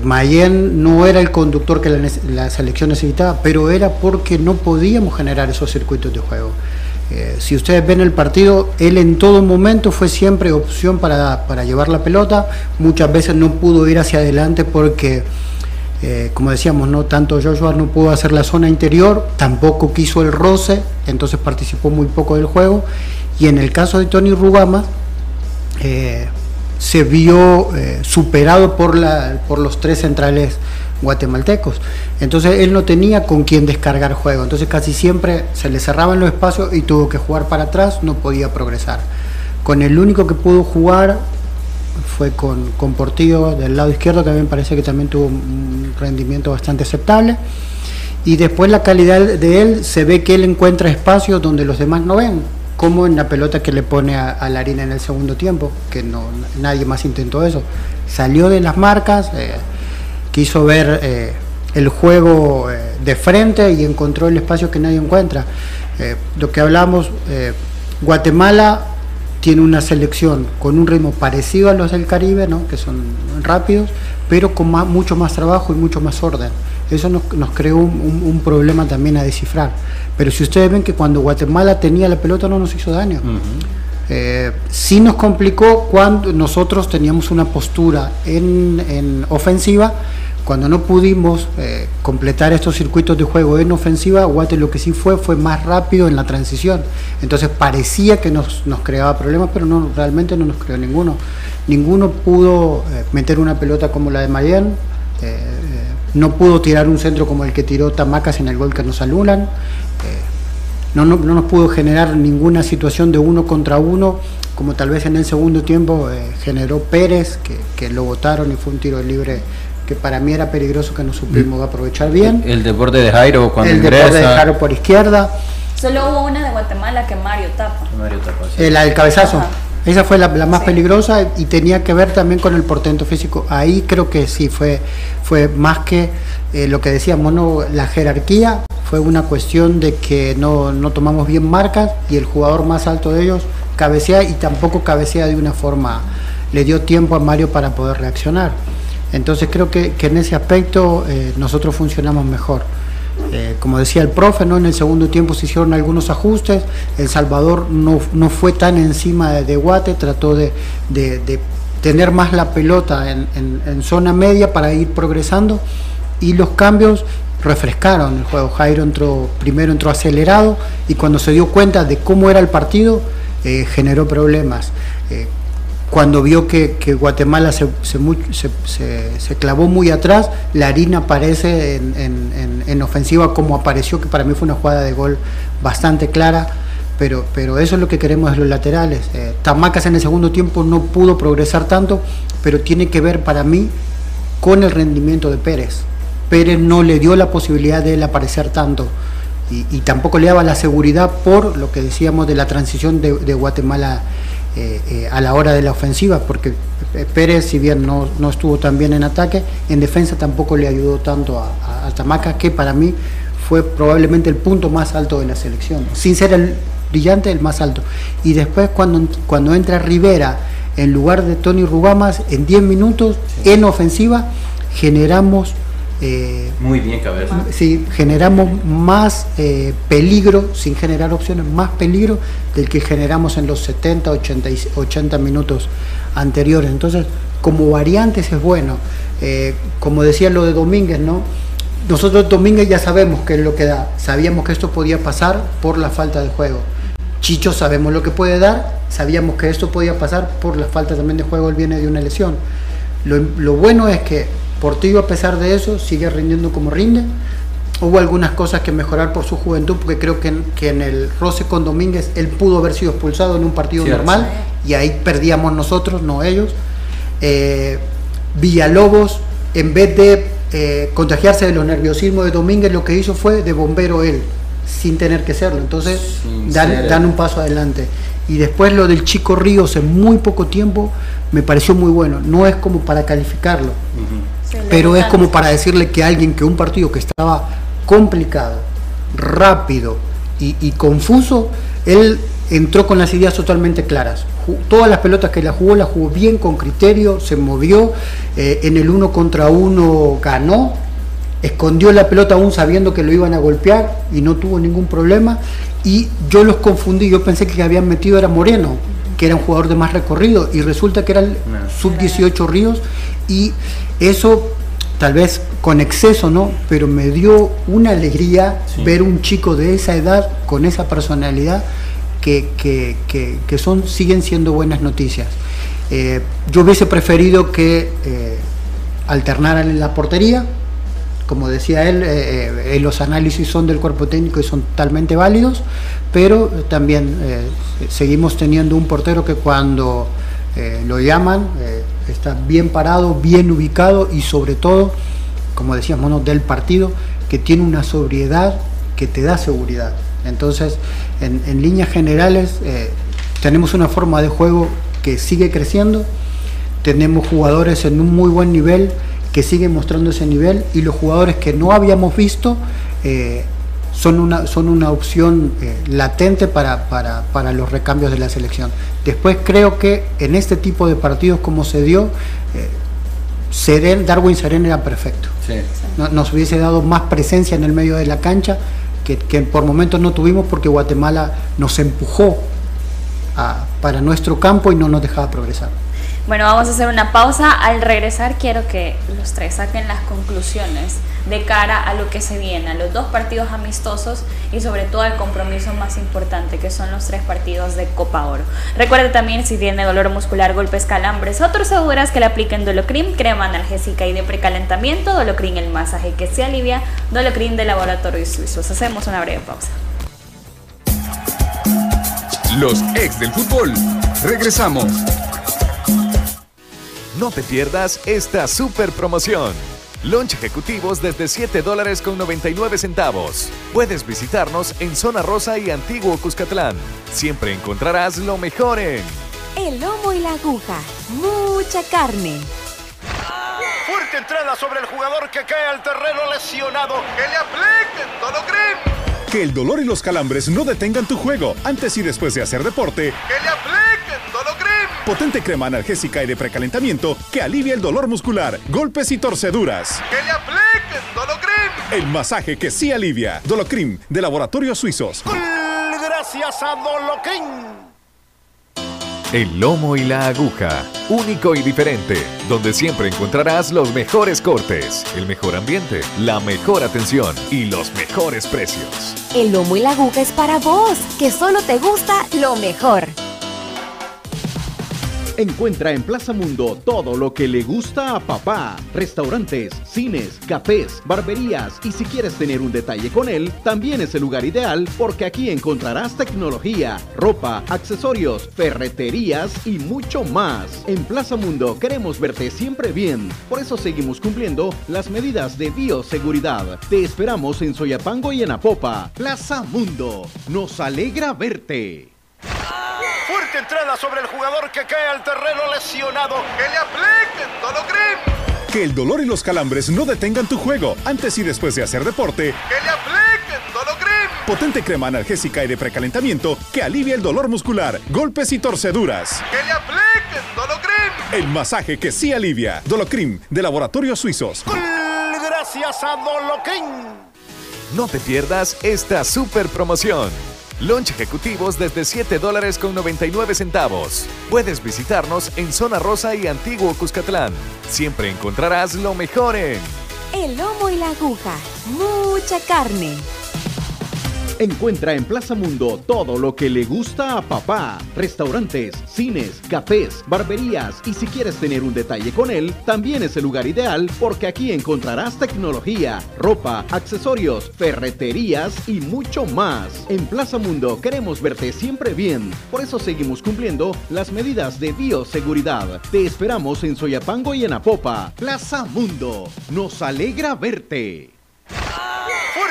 Mayen no era el conductor que la selección necesitaba, pero era porque no podíamos generar esos circuitos de juego. Eh, si ustedes ven el partido, él en todo momento fue siempre opción para, para llevar la pelota, muchas veces no pudo ir hacia adelante porque, eh, como decíamos, no tanto Joshua no pudo hacer la zona interior, tampoco quiso el roce, entonces participó muy poco del juego, y en el caso de Tony Rugama, eh, se vio superado por, la, por los tres centrales guatemaltecos. Entonces él no tenía con quién descargar juego. Entonces casi siempre se le cerraban los espacios y tuvo que jugar para atrás, no podía progresar. Con el único que pudo jugar fue con, con Portillo del lado izquierdo, que a mí me parece que también tuvo un rendimiento bastante aceptable. Y después la calidad de él, se ve que él encuentra espacios donde los demás no ven, como en la pelota que le pone a, la harina en el segundo tiempo, que no, nadie más intentó eso. Salió de las marcas. Eh, quiso ver eh, el juego eh, de frente y encontró el espacio que nadie encuentra. Eh, lo que hablamos, eh, Guatemala tiene una selección con un ritmo parecido a los del Caribe, ¿no? que son rápidos, pero con mucho más trabajo y mucho más orden. Eso nos, nos creó un, problema también a descifrar. Pero si ustedes ven que cuando Guatemala tenía la pelota no nos hizo daño. Eh, sí nos complicó cuando nosotros teníamos una postura en, en ofensiva, cuando no pudimos eh, completar estos circuitos de juego en ofensiva, Guate lo que sí fue fue más rápido en la transición. Entonces parecía que nos, creaba problemas, pero no realmente no nos creó ninguno. Ninguno pudo eh, meter una pelota como la de Mayen, eh, no pudo tirar un centro como el que tiró Tamacas en el gol que nos anulan no, no, no, nos pudo generar ninguna situación de uno contra uno, como tal vez en el segundo tiempo eh, generó Pérez, que, que, lo votaron y fue un tiro libre que para mí era peligroso que no supimos aprovechar bien. El, el deporte de Jairo cuando El ingresa. deporte de Jairo por izquierda. Solo hubo una de Guatemala que Mario tapa. Mario tapa sí. la del cabezazo. Ajá. Esa fue la, la más sí. peligrosa y tenía que ver también con el portento físico. Ahí creo que sí fue, fue más que eh, lo que decíamos, ¿no? la jerarquía fue una cuestión de que no, no, tomamos bien marcas y el jugador más alto de ellos cabecea y tampoco cabecea de una forma, le dio tiempo a Mario para poder reaccionar. Entonces creo que, que en ese aspecto eh, nosotros funcionamos mejor. Eh, como decía el profe, ¿no? en el segundo tiempo se hicieron algunos ajustes, El Salvador no, no fue tan encima de, Guate, trató de, de, tener más la pelota en, en, en, zona media para ir progresando y los cambios refrescaron el juego. Jairo entró, primero entró acelerado y cuando se dio cuenta de cómo era el partido, eh, generó problemas. Eh, cuando vio que, Guatemala se, se, clavó muy atrás, la harina aparece en, ofensiva como apareció, que para mí fue una jugada de gol bastante clara, pero, pero eso es lo que queremos de los laterales. Eh, Tamacas en el segundo tiempo no pudo progresar tanto, pero tiene que ver para mí con el rendimiento de Pérez. Pérez no le dio la posibilidad de él aparecer tanto. Y, tampoco le daba la seguridad por lo que decíamos de la transición de, de Guatemala eh, eh, a la hora de la ofensiva, porque Pérez, si bien no, estuvo tan bien en ataque, en defensa tampoco le ayudó tanto a, a, Tamaca, que para mí fue probablemente el punto más alto de la selección, sin ser el brillante, el más alto. Y después cuando, cuando entra Rivera en lugar de Tony Rugamas, en 10 minutos, en ofensiva, generamos eh, Muy bien, cabeza. Sí, generamos más eh, peligro, sin generar opciones, más peligro del que generamos en los 70, 80, 80 minutos anteriores. Entonces, como variantes es bueno. Eh, como decía lo de Domínguez, ¿no? Nosotros Domínguez ya sabemos qué es lo que da. Sabíamos que esto podía pasar por la falta de juego. Chicho sabemos lo que puede dar, sabíamos que esto podía pasar por la falta también de juego, él viene de una lesión. lo bueno es que Portillo, a pesar de eso, sigue rindiendo como rinde. Hubo algunas cosas que mejorar por su juventud, porque creo que en, que en el roce con Domínguez él pudo haber sido expulsado en un partido normal y ahí perdíamos nosotros, no ellos. Eh, Villalobos, en vez de eh, contagiarse de los nerviosismos de Domínguez, lo que hizo fue de bombero él, sin tener que serlo. Entonces, dan, un paso adelante. Y después lo del Chico Ríos en muy poco tiempo me pareció muy bueno. No es como para calificarlo pero es como para decirle que alguien que un partido que estaba complicado, rápido y, confuso, él entró con las ideas totalmente claras. Todas las pelotas que la jugó, la jugó bien, con criterio, se movió, eh, en el uno contra uno ganó, escondió la pelota aún sabiendo que lo iban a golpear y no tuvo ningún problema. Y yo los confundí, yo pensé que habían metido era Moreno, que era un jugador de más recorrido, y resulta que era el sub-18 Ríos, y eso tal vez con exceso, ¿no? Pero me dio una alegría ver un chico de esa edad con esa personalidad que, son, siguen siendo buenas noticias. Eh, yo hubiese preferido que eh, alternaran en la portería, como decía él, eh, los análisis son del cuerpo técnico y son totalmente válidos, pero también seguimos teniendo un portero que cuando lo llaman está bien parado, bien ubicado y sobre todo, como decíamos, del partido, que tiene una sobriedad que te da seguridad. Entonces, en, líneas generales, eh, tenemos una forma de juego que sigue creciendo, tenemos jugadores en un muy buen nivel que siguen mostrando ese nivel y los jugadores que no habíamos visto eh, son una, son una opción eh, latente para, para, los recambios de la selección. Después creo que en este tipo de partidos como se dio, eh, Darwin Seren era perfecto. nos hubiese dado más presencia en el medio de la cancha que, por momentos no tuvimos porque Guatemala nos empujó para nuestro campo y no nos dejaba progresar. Bueno, vamos a hacer una pausa. Al regresar quiero que los tres saquen las conclusiones de cara a lo que se viene, a los dos partidos amistosos y sobre todo al compromiso más importante que son los tres partidos de Copa Oro. Recuerde también si tiene dolor muscular, golpes, calambres, otros seguras que le apliquen Dolocrim, crema analgésica y de precalentamiento, Dolocrim el masaje que se alivia, Dolocrim de laboratorio suizos. Hacemos una breve pausa. Los ex del fútbol. Regresamos. No te pierdas esta super promoción. Lunch ejecutivos desde 7 dólares con 99 centavos. Puedes visitarnos en Zona Rosa y Antiguo Cuscatlán. Siempre encontrarás lo mejor en... El lomo y la aguja. Mucha carne. Fuerte entrada sobre el jugador que cae al terreno lesionado. ¡Que le apliquen Dolocrim! Que el dolor y los calambres no detengan tu juego antes y después de hacer deporte. ¡Que le apliquen! Potente crema analgésica y de precalentamiento que alivia el dolor muscular, golpes y torceduras. ¡Que le apliquen Dolocrim! El masaje que sí alivia. Dolocrim, de Laboratorios Suizos. Gracias a Dolocrim. El lomo y la aguja, único y diferente, donde siempre encontrarás los mejores cortes, el mejor ambiente, la mejor atención y los mejores precios. El lomo y la aguja es para vos, que solo te gusta lo mejor. Encuentra en Plaza Mundo todo lo que le gusta a papá. Restaurantes, cines, cafés, barberías y si quieres tener un detalle con él, también es el lugar ideal porque aquí encontrarás tecnología, ropa, accesorios, ferreterías y mucho más. En Plaza Mundo queremos verte siempre bien, por eso seguimos cumpliendo las medidas de bioseguridad. Te esperamos en Soyapango y en Apopa. Plaza Mundo, nos alegra verte. Fuerte entrada sobre el jugador que cae al terreno lesionado. Que le apliquen Dolocrim. Que el dolor y los calambres no detengan tu juego antes y después de hacer deporte. Que le apliquen Dolocrim. Potente crema analgésica y de precalentamiento que alivia el dolor muscular, golpes y torceduras. Que le apliquen Dolocrim. El masaje que sí alivia. Dolocrim de Laboratorios Suizos. Gracias a Dolocrim. No te pierdas esta super promoción. Lunch ejecutivos desde 7 dólares con 99 centavos. Puedes visitarnos en Zona Rosa y Antiguo Cuscatlán. Siempre encontrarás lo mejor en El lomo y la aguja. Mucha carne. Encuentra en Plaza Mundo todo lo que le gusta a papá. Restaurantes, cines, cafés, barberías y si quieres tener un detalle con él, también es el lugar ideal porque aquí encontrarás tecnología, ropa, accesorios, ferreterías y mucho más. En Plaza Mundo queremos verte siempre bien, por eso seguimos cumpliendo las medidas de bioseguridad. Te esperamos en Soyapango y en Apopa. Plaza Mundo, nos alegra verte.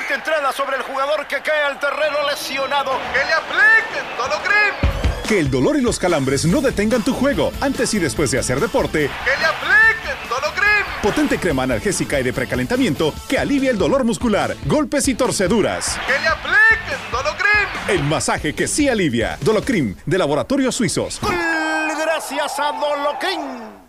Fuerte entrada sobre el jugador que cae al terreno lesionado. Que le apliquen Dolocrim. Que el dolor y los calambres no detengan tu juego antes y después de hacer deporte. Que le apliquen Dolocrim. Potente crema analgésica y de precalentamiento que alivia el dolor muscular, golpes y torceduras. Que le apliquen Dolocrim. El masaje que sí alivia. Dolocrim de Laboratorios Suizos. Gracias a Dolocrim.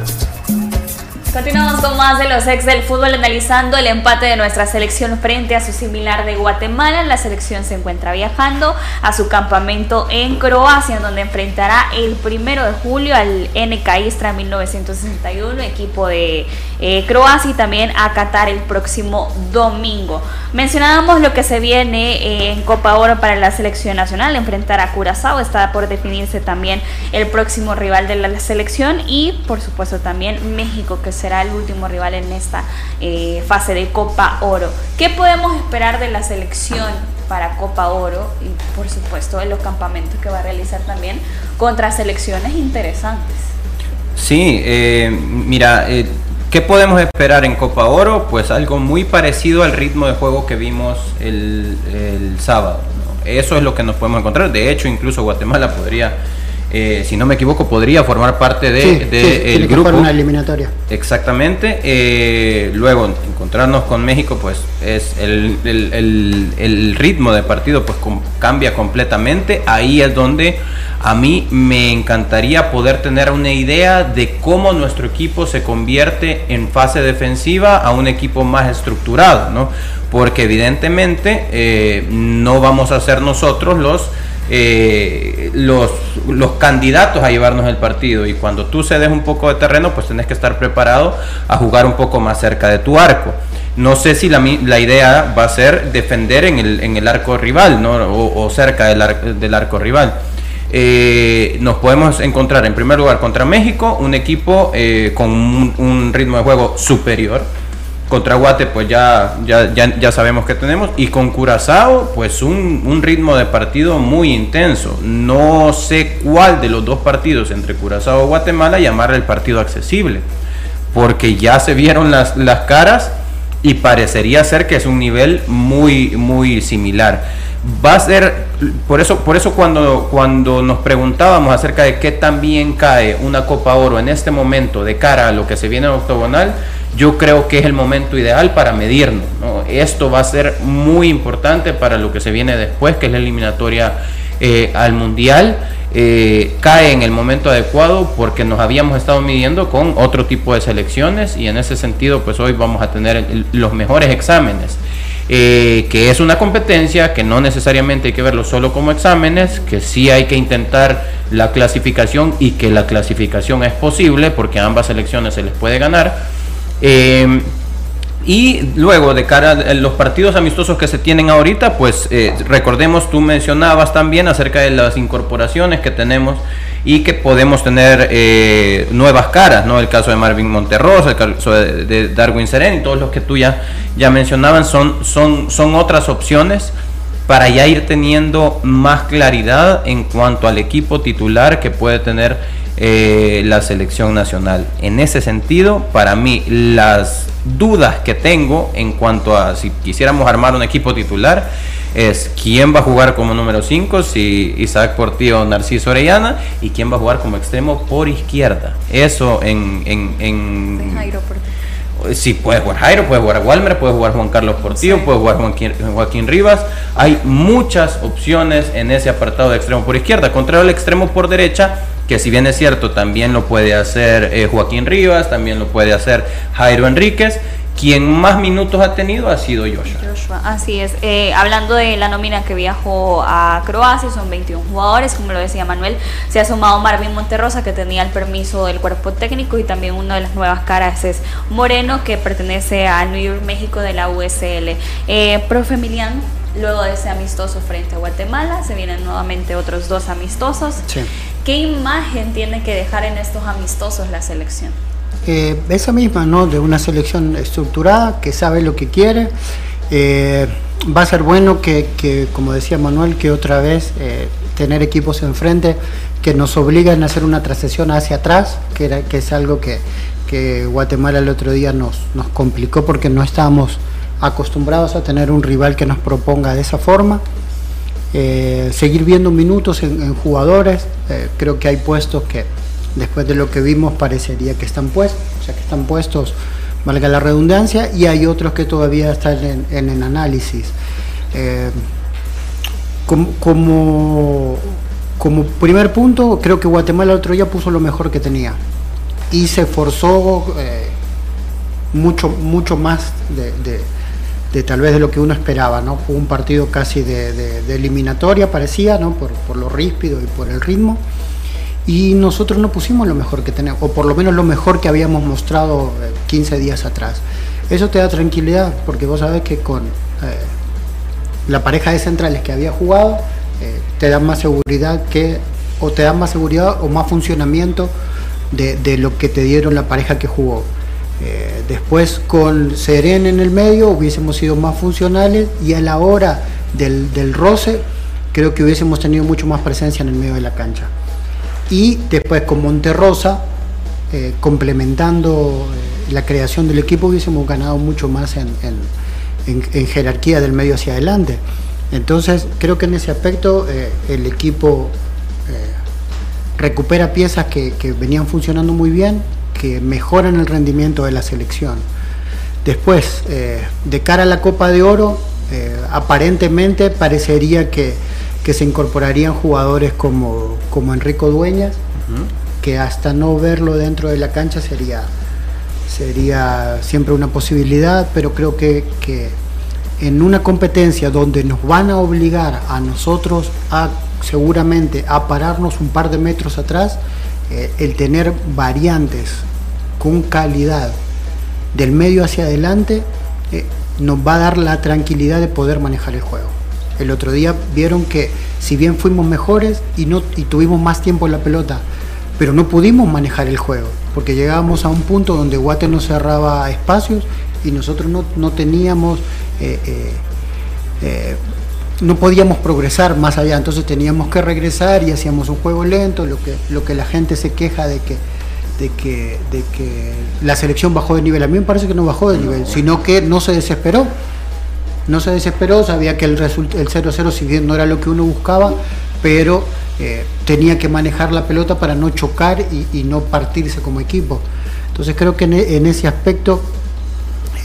Continuamos con más de los ex del fútbol analizando el empate de nuestra selección frente a su similar de Guatemala. La selección se encuentra viajando a su campamento en Croacia, donde enfrentará el primero de julio al NK Istra 1961, equipo de eh, Croacia, y también a Qatar el próximo domingo. Mencionábamos lo que se viene eh, en Copa Oro para la selección nacional, enfrentar a Curazao. Está por definirse también el próximo rival de la selección y, por supuesto, también México, que será el último rival en esta eh, fase de Copa Oro. ¿Qué podemos esperar de la selección para Copa Oro y por supuesto de los campamentos que va a realizar también contra selecciones interesantes? Sí, eh, mira, eh, ¿qué podemos esperar en Copa Oro? Pues algo muy parecido al ritmo de juego que vimos el, sábado. Eso es lo que nos podemos encontrar. De hecho, incluso Guatemala podría eh, si no me equivoco, podría formar parte de, Sí, de sí, el grupo. una eliminatoria. Exactamente. eh, luego, encontrarnos con México, pues es el, el- el- el ritmo de partido pues com- cambia completamente. Ahí es donde a mí me encantaría poder tener una idea de cómo nuestro equipo se convierte en fase defensiva a un equipo más estructurado, ¿no? Porque evidentemente eh, no vamos a ser nosotros los eh, los, los candidatos a llevarnos el partido y cuando tú cedes un poco de terreno pues tenés que estar preparado a jugar un poco más cerca de tu arco. No sé si la, la idea va a ser defender en el, en el arco rival ¿no? o, cerca del, del arco rival. Eh, nos podemos encontrar en primer lugar contra México, un equipo eh, con un, un ritmo de juego superior. Contra Guate, pues ya, ya, ya, sabemos que tenemos. Y con Curazao, pues un, un ritmo de partido muy intenso. No sé cuál de los dos partidos entre Curazao y Guatemala llamarle el partido accesible. Porque ya se vieron las, las caras y parecería ser que es un nivel muy, muy similar. Va a ser, por eso, por eso cuando, cuando nos preguntábamos acerca de qué tan bien cae una Copa Oro en este momento de cara a lo que se viene en octogonal, yo creo que es el momento ideal para medirnos. ¿no? Esto va a ser muy importante para lo que se viene después, que es la eliminatoria eh, al Mundial. Eh, cae en el momento adecuado porque nos habíamos estado midiendo con otro tipo de selecciones y en ese sentido pues hoy vamos a tener los mejores exámenes. eh, que es una competencia que no necesariamente hay que verlo solo como exámenes, que sí hay que intentar la clasificación y que la clasificación es posible porque a ambas selecciones se les puede ganar. Eh, y luego, de cara a los partidos amistosos que se tienen ahorita, pues eh, recordemos, tú mencionabas también acerca de las incorporaciones que tenemos y que podemos tener eh, nuevas caras, ¿no? El caso de Marvin Monterrosa, el caso de, Darwin Seren y todos los que tú ya, ya mencionaban son, son, son otras opciones para ya ir teniendo más claridad en cuanto al equipo titular que puede tener eh, la selección nacional. En ese sentido, para mí, las dudas que tengo en cuanto a si quisiéramos armar un equipo titular es quién va a jugar como número 5, si Isaac Portillo o Narciso Orellana, y quién va a jugar como extremo por izquierda. Eso en... en, en Sí, puede jugar Jairo, puede jugar Walmer, puede jugar Juan Carlos Portillo, puede jugar Joaquín, Joaquín, Rivas. Hay muchas opciones en ese apartado de extremo por izquierda. Contrario al extremo por derecha, que si bien es cierto, también lo puede hacer eh, Joaquín Rivas, también lo puede hacer Jairo Enríquez. Quien más minutos ha tenido ha sido Joshua. así es. Eh, hablando de la nómina que viajó a Croacia, son 21 jugadores, como lo decía Manuel. Se ha sumado Marvin Monterrosa, que tenía el permiso del cuerpo técnico, y también una de las nuevas caras es Moreno, que pertenece al New York México de la USL. Eh, profe Emiliano, luego de ese amistoso frente a Guatemala, se vienen nuevamente otros dos amistosos. Sí. ¿Qué imagen tiene que dejar en estos amistosos la selección? Eh, esa misma, ¿no? De una selección estructurada, que sabe lo que quiere. Eh, va a ser bueno que, como decía Manuel, que otra vez eh, tener equipos enfrente que nos obligan a hacer una transición hacia atrás, que, que es algo que, que Guatemala el otro día nos, complicó porque no estábamos acostumbrados a tener un rival que nos proponga de esa forma. Eh, seguir viendo minutos en, jugadores, creo que hay puestos que después de lo que vimos parecería que están puestos, o sea que están puestos, valga la redundancia, y hay otros que todavía están en, el análisis. Eh, como, primer punto, creo que Guatemala el otro día puso lo mejor que tenía y se esforzó mucho, mucho más de de tal vez de lo que uno esperaba, ¿no? Fue un partido casi de, eliminatoria, parecía, ¿no? Por, lo ríspido y por el ritmo. Y nosotros no pusimos lo mejor que tenemos, o por lo menos lo mejor que habíamos mostrado 15 eh, días atrás. Eso te da tranquilidad, porque vos sabes que con eh, la pareja de centrales que había jugado, eh, te da más seguridad que, o te da más seguridad o más funcionamiento de, lo que te dieron la pareja que jugó. Después con Seren en el medio hubiésemos sido más funcionales y a la hora del, roce creo que hubiésemos tenido mucho más presencia en el medio de la cancha. Y después con Monterrosa, eh, complementando eh, la creación del equipo, hubiésemos ganado mucho más en, jerarquía del medio hacia adelante. Entonces creo que en ese aspecto el equipo recupera piezas que venían funcionando muy bien, que mejoran el rendimiento de la selección. Después, eh, de cara a la Copa de Oro, eh, aparentemente parecería que, se incorporarían jugadores como, como Enrico Dueñas, que hasta no verlo dentro de la cancha sería, sería siempre una posibilidad, pero creo que, en una competencia donde nos van a obligar a nosotros a seguramente a pararnos un par de metros atrás, eh, el tener variantes con calidad del medio hacia adelante, eh, nos va a dar la tranquilidad de poder manejar el juego. El otro día vieron que si bien fuimos mejores y, no, y tuvimos más tiempo en la pelota, pero no pudimos manejar el juego, porque llegábamos a un punto donde Guate nos cerraba espacios y nosotros no, teníamos, eh, eh, no podíamos progresar más allá, entonces teníamos que regresar y hacíamos un juego lento, lo que, lo que la gente se queja de que de que, de que la selección bajó de nivel. A mí me parece que no bajó de nivel, sino que no se desesperó. No se desesperó, sabía que el 0-0 si bien no era lo que uno buscaba, pero eh, tenía que manejar la pelota para no chocar y, no partirse como equipo. Entonces creo que en, ese aspecto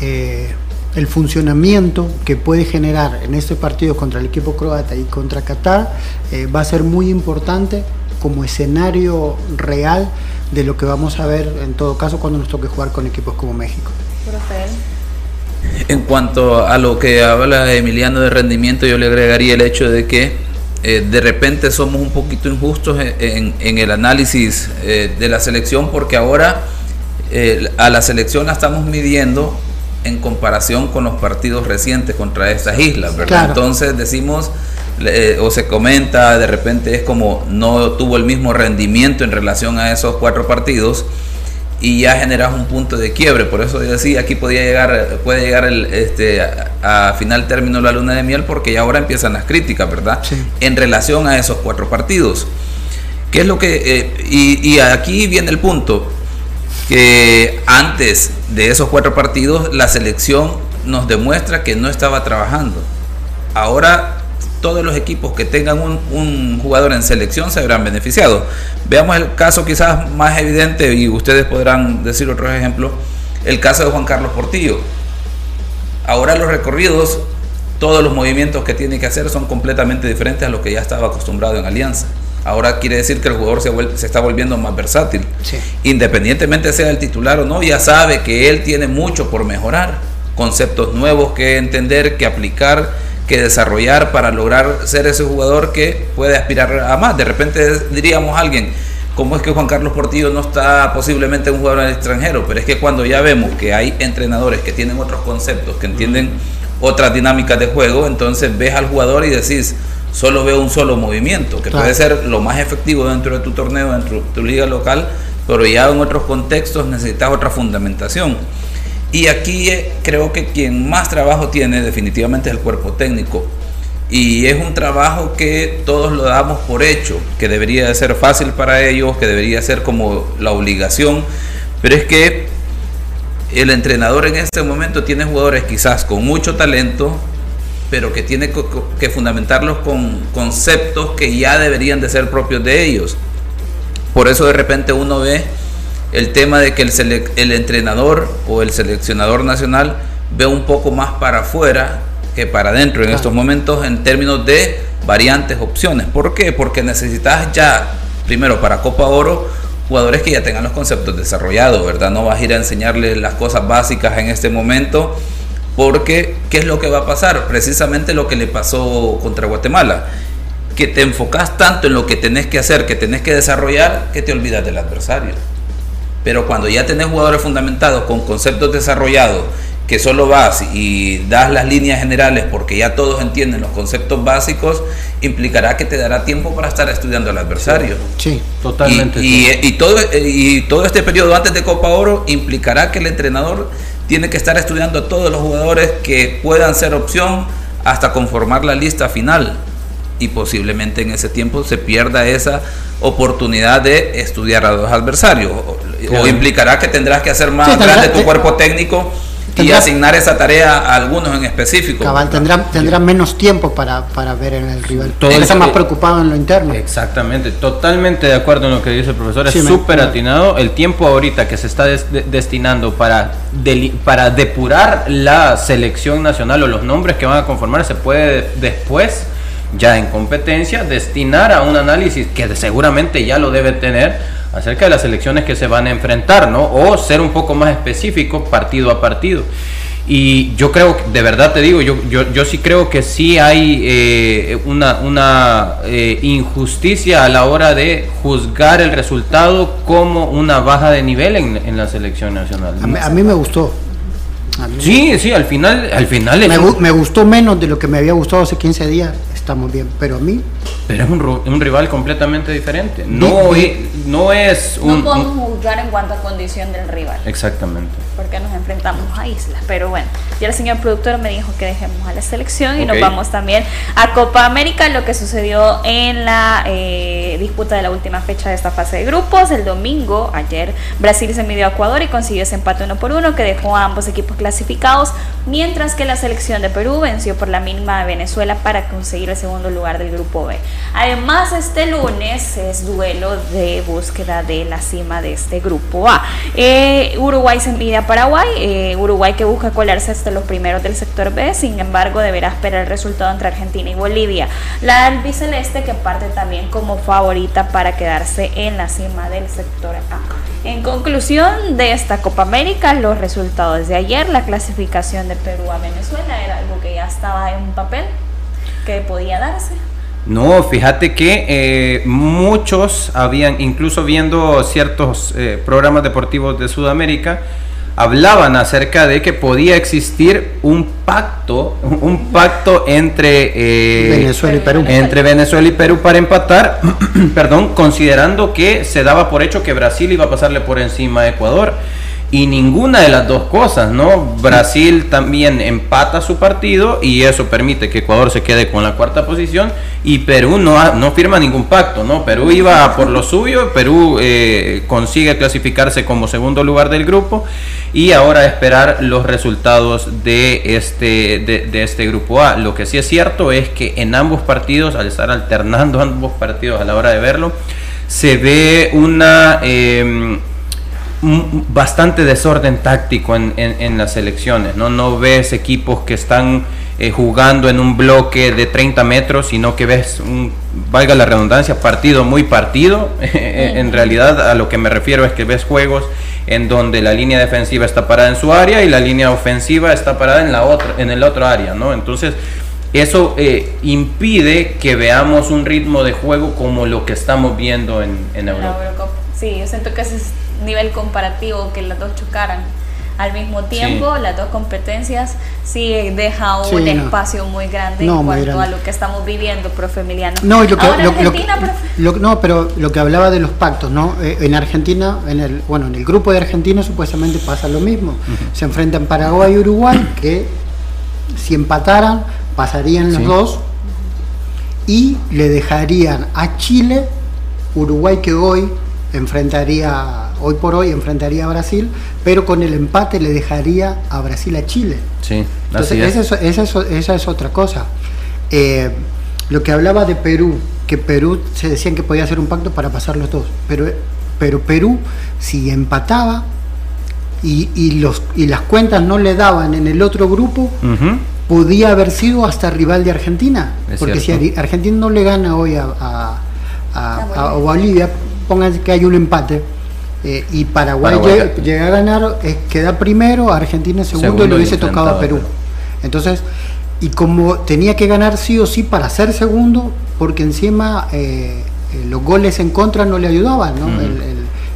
eh, el funcionamiento que puede generar en este partido contra el equipo croata y contra Qatar eh, va a ser muy importante como escenario real de lo que vamos a ver en todo caso cuando nos toque jugar con equipos como México. En cuanto a lo que habla Emiliano de rendimiento, yo le agregaría el hecho de que eh, de repente somos un poquito injustos en, el análisis eh, de la selección porque ahora eh, a la selección la estamos midiendo en comparación con los partidos recientes contra estas islas, ¿verdad? Entonces decimos o se comenta, de repente es como no tuvo el mismo rendimiento en relación a esos cuatro partidos y ya generas un punto de quiebre. Por eso yo decía, aquí podía llegar, puede llegar el, este, a, final término la luna de miel porque ya ahora empiezan las críticas, ¿verdad? En relación a esos cuatro partidos. ¿Qué es lo que... Eh, y, y aquí viene el punto, que antes de esos cuatro partidos la selección nos demuestra que no estaba trabajando. Ahora todos los equipos que tengan un, jugador en selección se habrán beneficiado. Veamos el caso quizás más evidente y ustedes podrán decir otros ejemplos, el caso de Juan Carlos Portillo. Ahora los recorridos, todos los movimientos que tiene que hacer son completamente diferentes a lo que ya estaba acostumbrado en Alianza. Ahora quiere decir que el jugador se, se está volviendo más versátil. Independientemente sea el titular o no, ya sabe que él tiene mucho por mejorar, conceptos nuevos que entender, que aplicar que desarrollar para lograr ser ese jugador que puede aspirar a más. De repente diríamos a alguien, ¿cómo es que Juan Carlos Portillo no está posiblemente un jugador en el extranjero? Pero es que cuando ya vemos que hay entrenadores que tienen otros conceptos, que entienden otras dinámicas de juego, entonces ves al jugador y decís, solo veo un solo movimiento, que puede ser lo más efectivo dentro de tu torneo, dentro de tu liga local, pero ya en otros contextos necesitas otra fundamentación. Y aquí eh, creo que quien más trabajo tiene definitivamente es el cuerpo técnico. Y es un trabajo que todos lo damos por hecho, que debería ser fácil para ellos, que debería ser como la obligación. Pero es que el entrenador en este momento tiene jugadores quizás con mucho talento, pero que tiene que fundamentarlos con conceptos que ya deberían de ser propios de ellos. Por eso de repente uno ve el tema de que el, el entrenador o el seleccionador nacional ve un poco más para afuera que para adentro en estos momentos en términos de variantes, opciones. ¿Por qué? Porque necesitas ya, primero para Copa Oro, jugadores que ya tengan los conceptos desarrollados, ¿verdad? No vas a ir a enseñarles las cosas básicas en este momento, porque ¿qué es lo que va a pasar? Precisamente lo que le pasó contra Guatemala, que te enfocas tanto en lo que tenés que hacer, que tenés que desarrollar, que te olvidas del adversario. Pero cuando ya tenés jugadores fundamentados con conceptos desarrollados, que solo vas y das las líneas generales porque ya todos entienden los conceptos básicos, implicará que te dará tiempo para estar estudiando al adversario. Sí, totalmente. Y, todo, y todo este periodo antes de Copa Oro implicará que el entrenador tiene que estar estudiando a todos los jugadores que puedan ser opción hasta conformar la lista final y posiblemente en ese tiempo se pierda esa oportunidad de estudiar a dos adversarios o, implicará que tendrás que hacer más grande tu cuerpo técnico y asignar esa tarea a algunos en específico. Cabal, tendrán, menos tiempo para, ver en el rival. Todo está más preocupado en lo interno. Exactamente, totalmente de acuerdo en lo que dice el profesor. es súper atinado. El tiempo ahorita que se está destinando para, para depurar la selección nacional o los nombres que van a conformar se puede después ya en competencia destinar a un análisis que seguramente ya lo debe tener acerca de las elecciones que se van a enfrentar, ¿no? O ser un poco más específico partido a partido. Y yo creo, de verdad te digo, yo, yo, yo sí creo que sí hay eh, una, una eh, injusticia a la hora de juzgar el resultado como una baja de nivel en, la selección nacional. A mí, me gustó. sí, sí, al final, al final me, me, gustó menos de lo que me había gustado hace 15 días estamos bien, pero a mí... Pero es un, un rival completamente diferente. No, es, no es un... No podemos juzgar en cuanto a condición del rival. Exactamente. Porque nos enfrentamos a islas. Pero bueno, ya el señor productor me dijo que dejemos a la selección y nos vamos también a Copa América, lo que sucedió en la eh, disputa de la última fecha de esta fase de grupos. El domingo, ayer, Brasil se midió a Ecuador y consiguió ese empate uno por uno que dejó a ambos equipos clasificados, mientras que la selección de Perú venció por la mínima de Venezuela para conseguir el segundo lugar del grupo B. Además, este lunes es duelo de búsqueda de la cima de este grupo A. Eh, Uruguay se mide a Paraguay, eh, Uruguay que busca colarse hasta los primeros del sector B, sin embargo deberá esperar el resultado entre Argentina y Bolivia. La albiceleste que parte también como favorita para quedarse en la cima del sector A. En conclusión de esta Copa América, los resultados de ayer, la clasificación de Perú a Venezuela era algo que ya estaba en papel que podía darse. No, fíjate que eh, muchos habían, incluso viendo ciertos eh, programas deportivos de Sudamérica, hablaban acerca de que podía existir un pacto, un pacto entre eh, Venezuela y Perú. Entre Venezuela y Perú para empatar, perdón, considerando que se daba por hecho que Brasil iba a pasarle por encima a Ecuador y ninguna de las dos cosas, ¿no? Brasil también empata su partido y eso permite que Ecuador se quede con la cuarta posición y Perú no, no firma ningún pacto, ¿no? Perú iba por lo suyo, Perú eh, consigue clasificarse como segundo lugar del grupo y ahora esperar los resultados de este, de, este grupo A. Lo que sí es cierto es que en ambos partidos, al estar alternando ambos partidos a la hora de verlo, se ve una... Em, bastante desorden táctico en, en, las elecciones, ¿no? No ves equipos que están eh, jugando en un bloque de 30 metros, sino que ves un, valga la redundancia, partido muy partido. en realidad a lo que me refiero es que ves juegos en donde la línea defensiva está parada en su área y la línea ofensiva está parada en la otra, en el otro área, ¿no? Entonces, eso eh, impide que veamos un ritmo de juego como lo que estamos viendo en, en Europa. Sí, yo siento que es nivel comparativo que las dos chocaran. Al mismo tiempo, las dos competencias, sí deja un espacio muy grande en cuanto a lo que estamos viviendo, profe Emiliano. No, lo que, Argentina, no, pero lo que hablaba de los pactos, ¿no? Eh, en Argentina, en el, bueno, en el grupo de Argentina supuestamente pasa lo mismo. Se enfrentan Paraguay y Uruguay, que si empataran, pasarían los dos y le dejarían a Chile, Uruguay que hoy enfrentaría, hoy por hoy enfrentaría a Brasil, pero con el empate le dejaría a Brasil a Chile. Sí, Entonces, Esa, es, esa, es, otra cosa. Eh, lo que hablaba de Perú, que Perú se decían que podía hacer un pacto para pasar los dos, pero, pero Perú, si empataba y, y, los, y las cuentas no le daban en el otro grupo, podía haber sido hasta rival de Argentina. porque si Argentina no le gana hoy a, a, a Bolivia, pónganse que hay un empate. Eh, y Paraguay, llega, a ganar, es, queda primero, Argentina segundo, y le hubiese tocado a Perú. Entonces, y como tenía que ganar sí o sí para ser segundo, porque encima eh, eh, los goles en contra no le ayudaban, ¿no?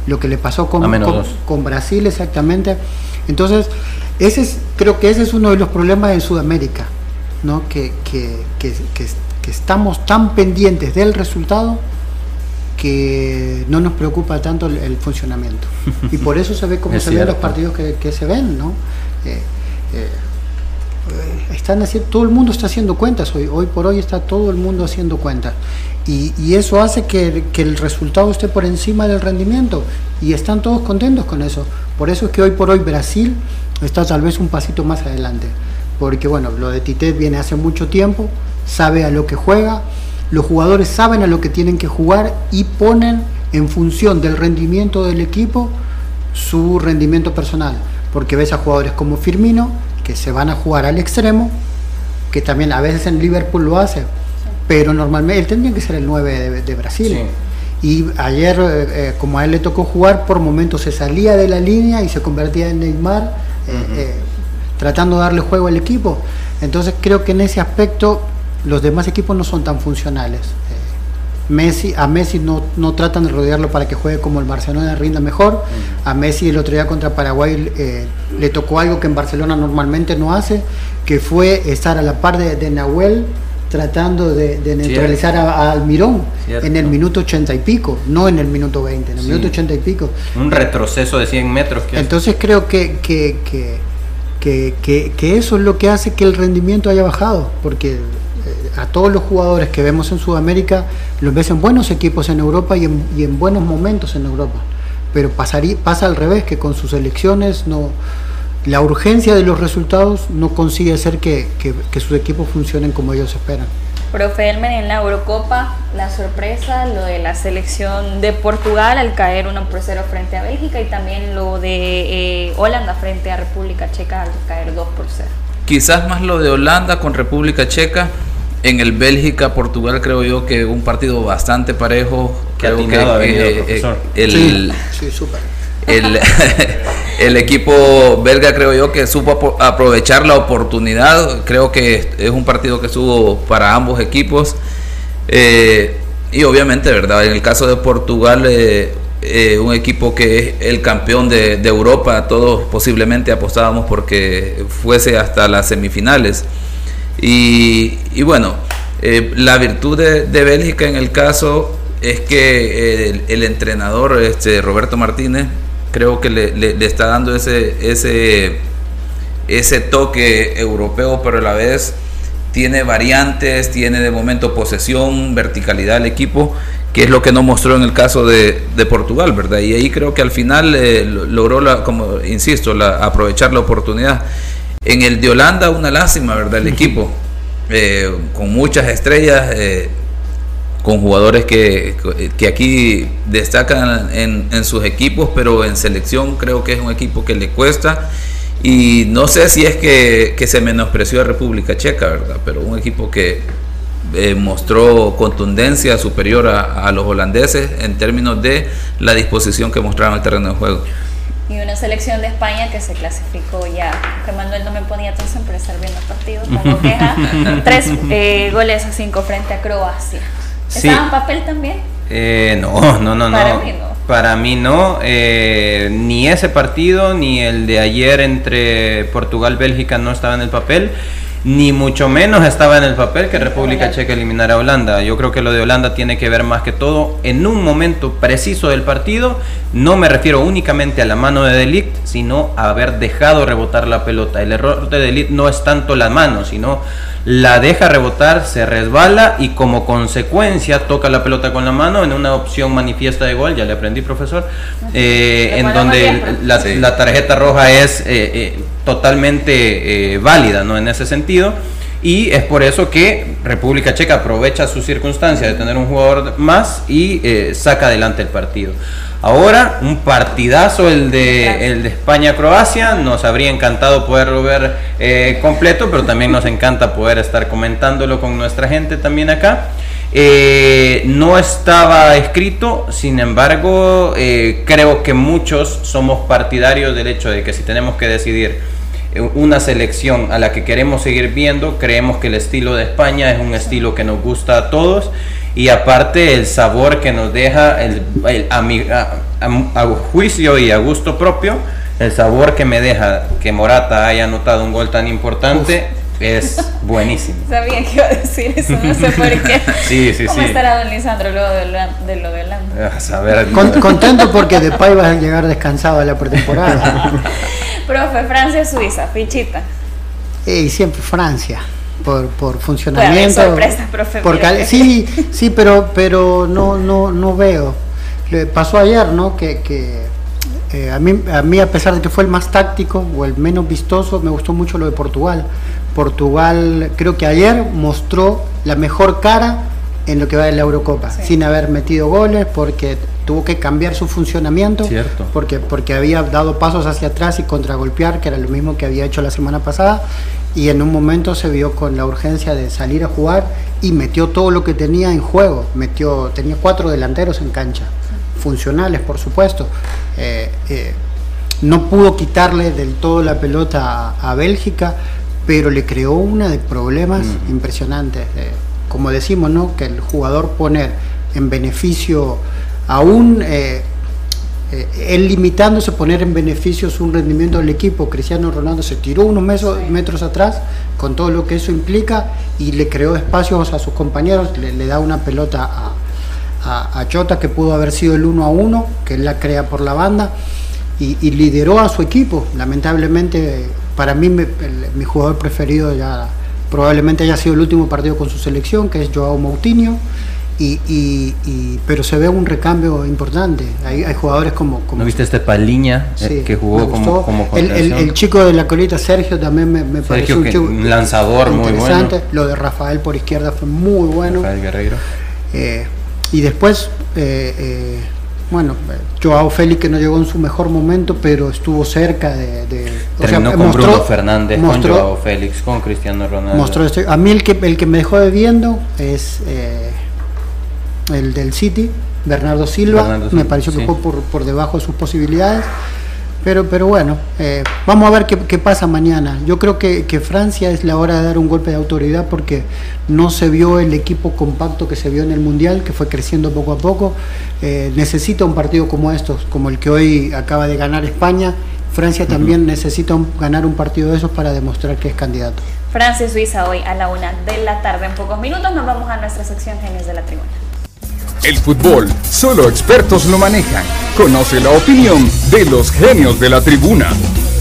lo que le pasó con, con, Brasil exactamente. Entonces, ese es, creo que ese es uno de los problemas en Sudamérica, ¿no? que, que, que, que estamos tan pendientes del resultado que no nos preocupa tanto el, funcionamiento. Y por eso se ve como se ven los partidos que, se ven, ¿no? Eh, eh, están haciendo, todo el mundo está haciendo cuentas hoy, hoy por hoy está todo el mundo haciendo cuentas. Y, eso hace que, el resultado esté por encima del rendimiento y están todos contentos con eso. Por eso es que hoy por hoy Brasil está tal vez un pasito más adelante. Porque bueno, lo de Titet viene hace mucho tiempo, sabe a lo que juega, los jugadores saben a lo que tienen que jugar y ponen en función del rendimiento del equipo su rendimiento personal. Porque ves a jugadores como Firmino, que se van a jugar al extremo, que también a veces en Liverpool lo hace, pero normalmente él tendría que ser el 9 de, Brasil. Y ayer, eh, eh, como a él le tocó jugar, por momentos se salía de la línea y se convertía en Neymar, eh, tratando de darle juego al equipo. Entonces creo que en ese aspecto los demás equipos no son tan funcionales. Eh, Messi, a Messi no, no, tratan de rodearlo para que juegue como el Barcelona rinda mejor. A Messi el otro día contra Paraguay eh, le tocó algo que en Barcelona normalmente no hace, que fue estar a la par de, Nahuel tratando de, neutralizar a, Almirón en el minuto ochenta y pico, no en el minuto 20, en el minuto ochenta y pico. Un retroceso de 100 metros. Entonces creo que, que, que, que, eso es lo que hace que el rendimiento haya bajado, porque a todos los jugadores que vemos en Sudamérica los ves en buenos equipos en Europa y en, buenos momentos en Europa. Pero pasaría, pasa al revés, que con sus elecciones no, la urgencia de los resultados no consigue hacer que, sus equipos funcionen como ellos esperan. Profe Elmer, en la Eurocopa, la sorpresa, lo de la selección de Portugal al caer 1 por 0 frente a Bélgica y también lo de eh, Holanda frente a República Checa al caer 2 por 0. Quizás más lo de Holanda con República Checa. En el Bélgica-Portugal creo yo que un partido bastante parejo. creo que eh, eh, el, sí, sí, súper el, el, equipo belga creo yo que supo aprovechar la oportunidad. Creo que es un partido que estuvo para ambos equipos. Eh, y obviamente, ¿verdad? En el caso de Portugal, eh, eh, un equipo que es el campeón de, Europa, todos posiblemente apostábamos porque fuese hasta las semifinales. Y, bueno, la virtud de, de, Bélgica en el caso es que el, el entrenador, este, Roberto Martínez, creo que le, está dando ese, ese, ese toque europeo, pero a la vez tiene variantes, tiene de momento posesión, verticalidad del equipo, que es lo que no mostró en el caso de, Portugal, ¿verdad? Y ahí creo que al final eh, logró, la, como insisto, la, aprovechar la oportunidad. En el de Holanda, una lástima, ¿verdad? El equipo, eh, con muchas estrellas. Eh, con jugadores que, aquí destacan en, sus equipos, pero en selección creo que es un equipo que le cuesta. Y no sé si es que, se menospreció a República Checa, ¿verdad? Pero un equipo que eh, mostró contundencia superior a, los holandeses en términos de la disposición que mostraron en el terreno de juego. Y una selección de España que se clasificó ya, que Manuel no me ponía atención por estar viendo partidos, tengo queja, tres eh, goles a cinco frente a Croacia. ¿Estaba en papel también? Eh, no, no, no, Para Mí no. Para mí no, eh, ni ese partido ni el de ayer entre Portugal-Bélgica no estaba en el papel ni mucho menos estaba en el papel que República Checa eliminara a Holanda. Yo creo que lo de Holanda tiene que ver más que todo en un momento preciso del partido. No me refiero únicamente a la mano de Delict, sino a haber dejado rebotar la pelota. El error de Delict no es tanto la mano, sino la deja rebotar, se resbala y como consecuencia toca la pelota con la mano en una opción manifiesta de gol, ya le aprendí profesor, eh, en donde la, tarjeta roja es eh, eh, totalmente válida, ¿no? En ese sentido. Y es por eso que República Checa aprovecha su circunstancia de tener un jugador más y saca adelante el partido. Ahora, un partidazo el de, el de España-Croacia. Nos habría encantado poderlo ver eh, completo, pero también nos encanta poder estar comentándolo con nuestra gente también acá. Eh, no estaba escrito, sin embargo, eh, creo que muchos somos partidarios del hecho de que si tenemos que decidir una selección a la que queremos seguir viendo, creemos que el estilo de España es un estilo que nos gusta a todos y aparte el sabor que nos deja el, a, juicio y a gusto propio el sabor que me deja que Morata haya anotado un gol tan importante es buenísimo. Sabía que iba a decir eso, no sé por qué. sí, sí, ¿Cómo estará don Lisandro luego de lo de ah, contento porque Depay va a llegar descansado a la pretemporada. Profe, Francia-Suiza, fichita. Y siempre Francia por, por funcionamiento. sorpresa, profe. sí, sí, pero, pero no, no, no veo. Le pasó ayer, ¿no? Que, que eh, a, mí, a mí, a pesar de que fue el más táctico o el menos vistoso, me gustó mucho lo de Portugal. Portugal, creo que ayer mostró la mejor cara en lo que va de la Eurocopa, sin haber metido goles, porque tuvo que cambiar su funcionamiento, Porque, porque había dado pasos hacia atrás y contragolpear, que era lo mismo que había hecho la semana pasada, y en un momento se vio con la urgencia de salir a jugar y metió todo lo que tenía en juego, metió, tenía cuatro delanteros en cancha, funcionales por supuesto. Eh, eh, no pudo quitarle del todo la pelota a, Bélgica, pero le creó una de problemas impresionantes. Eh, como decimos, ¿no? que el jugador poner en beneficio aún eh, él limitándose a poner en beneficio su rendimiento del equipo, Cristiano Ronaldo se tiró unos metros, atrás con todo lo que eso implica y le creó espacios a sus compañeros, le, da una pelota a, a, Chota que pudo haber sido el 1 a 1, que él la crea por la banda y, lideró a su equipo. Lamentablemente, para mí mi jugador preferido ya probablemente haya sido el último partido con su selección, que es Joao Moutinho Y, y- y- pero se ve un recambio importante. Hay, hay jugadores como, como ¿No viste este Paliña eh, Sí, que jugó como, como el, el- contención? el chico de la colita, Sergio, también me, me pareció un que- chico un lanzador muy bueno. Lo de Rafael por izquierda fue muy bueno. Rafael Guerreiro. Eh, y después, eh, eh, bueno, eh, Joao Félix que no llegó en su mejor momento, pero estuvo cerca de... de- o sea, Terminó con mostró- Bruno Fernández, mostró- con Joao Félix, con Cristiano Ronaldo. mostró este- a mí el que, el que me dejó debiendo es eh, el del City, Bernardo Silva. Bernardo me pareció que fue por, por debajo de sus posibilidades. Pero, pero bueno, eh, vamos a ver qué, qué pasa mañana. Yo creo que, que Francia es la hora de dar un golpe de autoridad porque no se vio el equipo compacto que se vio en el Mundial, que fue creciendo poco a poco. Eh, necesita un partido como estos, como el que hoy acaba de ganar España. Francia también necesita un- ganar un partido de esos para demostrar que es candidato. Francia y Suiza hoy a la una de la tarde. En pocos minutos nos vamos a nuestra sección Genios de la Tribuna. El fútbol, solo expertos lo manejan. Conoce la opinión de los genios de la tribuna.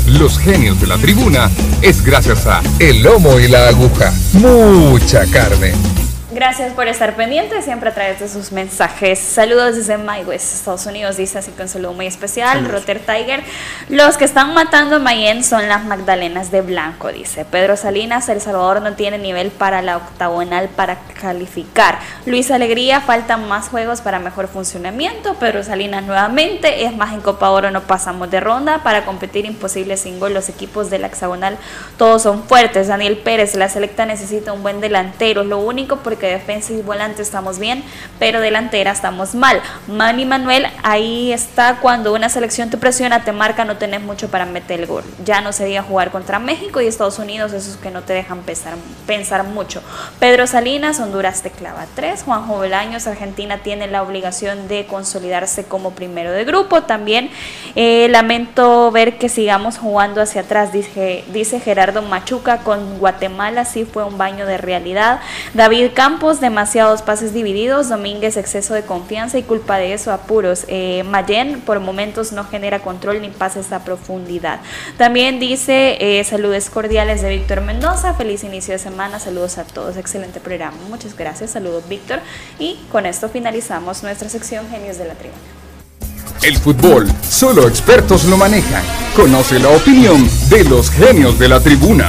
Los genios de la tribuna es gracias a El Lomo y la Aguja. Mucha carne. Gracias por estar pendientes siempre a través de sus mensajes. Saludos desde Mayagüez, Estados Unidos, dice así con saludo muy especial. Rotter Tiger. Los que están matando a Mayen son las Magdalenas de Blanco, dice. Pedro Salinas, El Salvador no tiene nivel para la octagonal para calificar. Luis Alegría, faltan más juegos para mejor funcionamiento. Pedro Salinas nuevamente, es más en Copa Oro no pasamos de ronda. Para competir imposible sin gol, los equipos de la hexagonal todos son fuertes. Daniel Pérez, la selecta necesita un buen delantero, lo único porque defensa y volante estamos bien, pero delantera estamos mal. Manny Manuel, ahí está cuando una selección te presiona, te marca, no tenés mucho para meter el gol. Ya no sería jugar contra México y Estados Unidos, esos que no te dejan pensar, pensar mucho. Pedro Salinas, Honduras te clava 3. Juanjo Bolaños, Argentina tiene la obligación de consolidarse como primero de grupo. También eh, lamento ver que sigamos jugando hacia atrás, dice, dice Gerardo Machuca. Con Guatemala sí fue un baño de realidad. David Campos, demasiados pases divididos. Domínguez, exceso de confianza y culpa de eso apuros. Eh, Mayen, por momentos no genera control ni pases a profundidad. También dice eh, saludos cordiales de Víctor Mendoza. Feliz inicio de semana. Saludos a todos. Excelente programa. Muchas gracias. Saludos, Víctor. Y con esto finalizamos nuestra sección Genios de la Tribuna. El fútbol, solo expertos lo manejan. Conoce la opinión de los genios de la tribuna.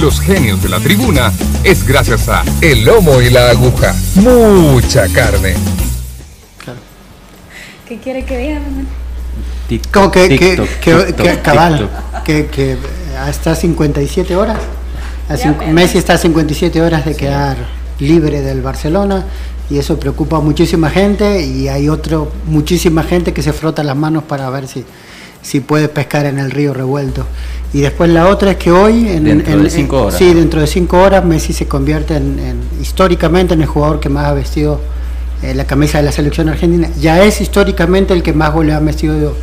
Los genios de la tribuna es gracias a El Lomo y la Aguja. Mucha carne. ¿Qué quiere que que, que, TikTok, que- TikTok, cabal, TikTok. que, que hasta 57 horas. A Ya. Messi está a 57 horas de quedar libre del Barcelona y eso preocupa a muchísima gente y hay otro muchísima gente que se frota las manos para ver si si puede pescar en el río revuelto. Y después la otra es que hoy, en, Dentro en- de cinco en- horas. sí, dentro de cinco horas, Messi se convierte en, en- históricamente en el jugador que más ha vestido eh, la camisa de la selección argentina. Ya es históricamente el que más goles ha vestido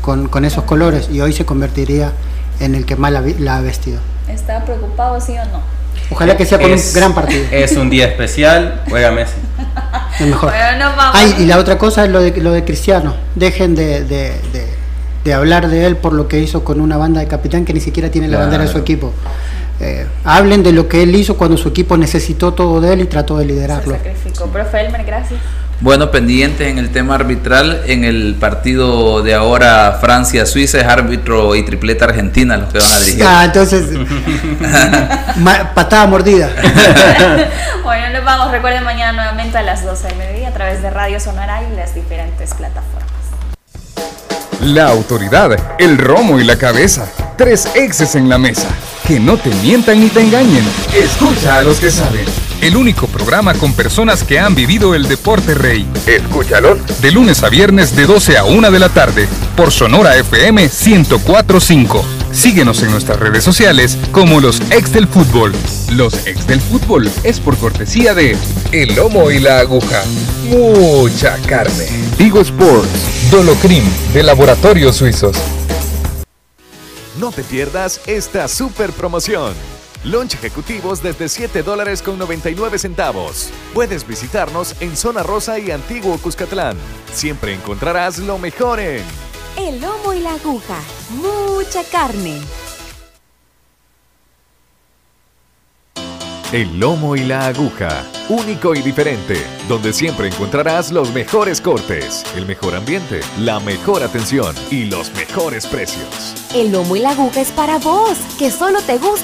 con, con esos colores y hoy se convertiría en el que más la, ha vestido. ¿Está preocupado, sí o no? Ojalá que sea con Es- un gran partido. Es un día especial, juega Messi. El mejor. Bueno, nos vamos. Ay, y la otra cosa es lo de, lo de Cristiano. Dejen de, de- de- de hablar de él por lo que hizo con una banda de capitán que ni siquiera tiene la bandera de su equipo. Eh, hablen de lo que él hizo cuando su equipo necesitó todo de él y trató de Se liderarlo. sacrificó. Profe Elmer, gracias. Bueno, pendientes en el tema arbitral, en el partido de ahora Francia-Suiza es árbitro y tripleta argentina los que van a dirigir. Ah, entonces, patada mordida. bueno, nos vamos. Recuerden mañana nuevamente a las 12 del mediodía a través de Radio Sonora y las diferentes plataformas. La autoridad, el romo y la cabeza. Tres exes en la mesa. Que no te mientan ni te engañen. Escucha a los que saben. El único programa con personas que han vivido el deporte rey. Escúchalo. De lunes a viernes de 12 a 1 de la tarde. Por Sonora FM 1045. Síguenos en nuestras redes sociales como los ex del fútbol. Los ex del fútbol es por cortesía de El Lomo y la Aguja. Mucha carne. Vigo Sports. Dolocrim de Laboratorios Suizos. No te pierdas esta super promoción. Lunch ejecutivos desde 7 dólares con 99 centavos. Puedes visitarnos en Zona Rosa y Antiguo Cuscatlán. Siempre encontrarás lo mejor en... El lomo y la aguja. Mucha carne. El lomo y la aguja, único y diferente, donde siempre encontrarás los mejores cortes, el mejor ambiente, la mejor atención y los mejores precios. El lomo y la aguja es para vos, que solo te gusta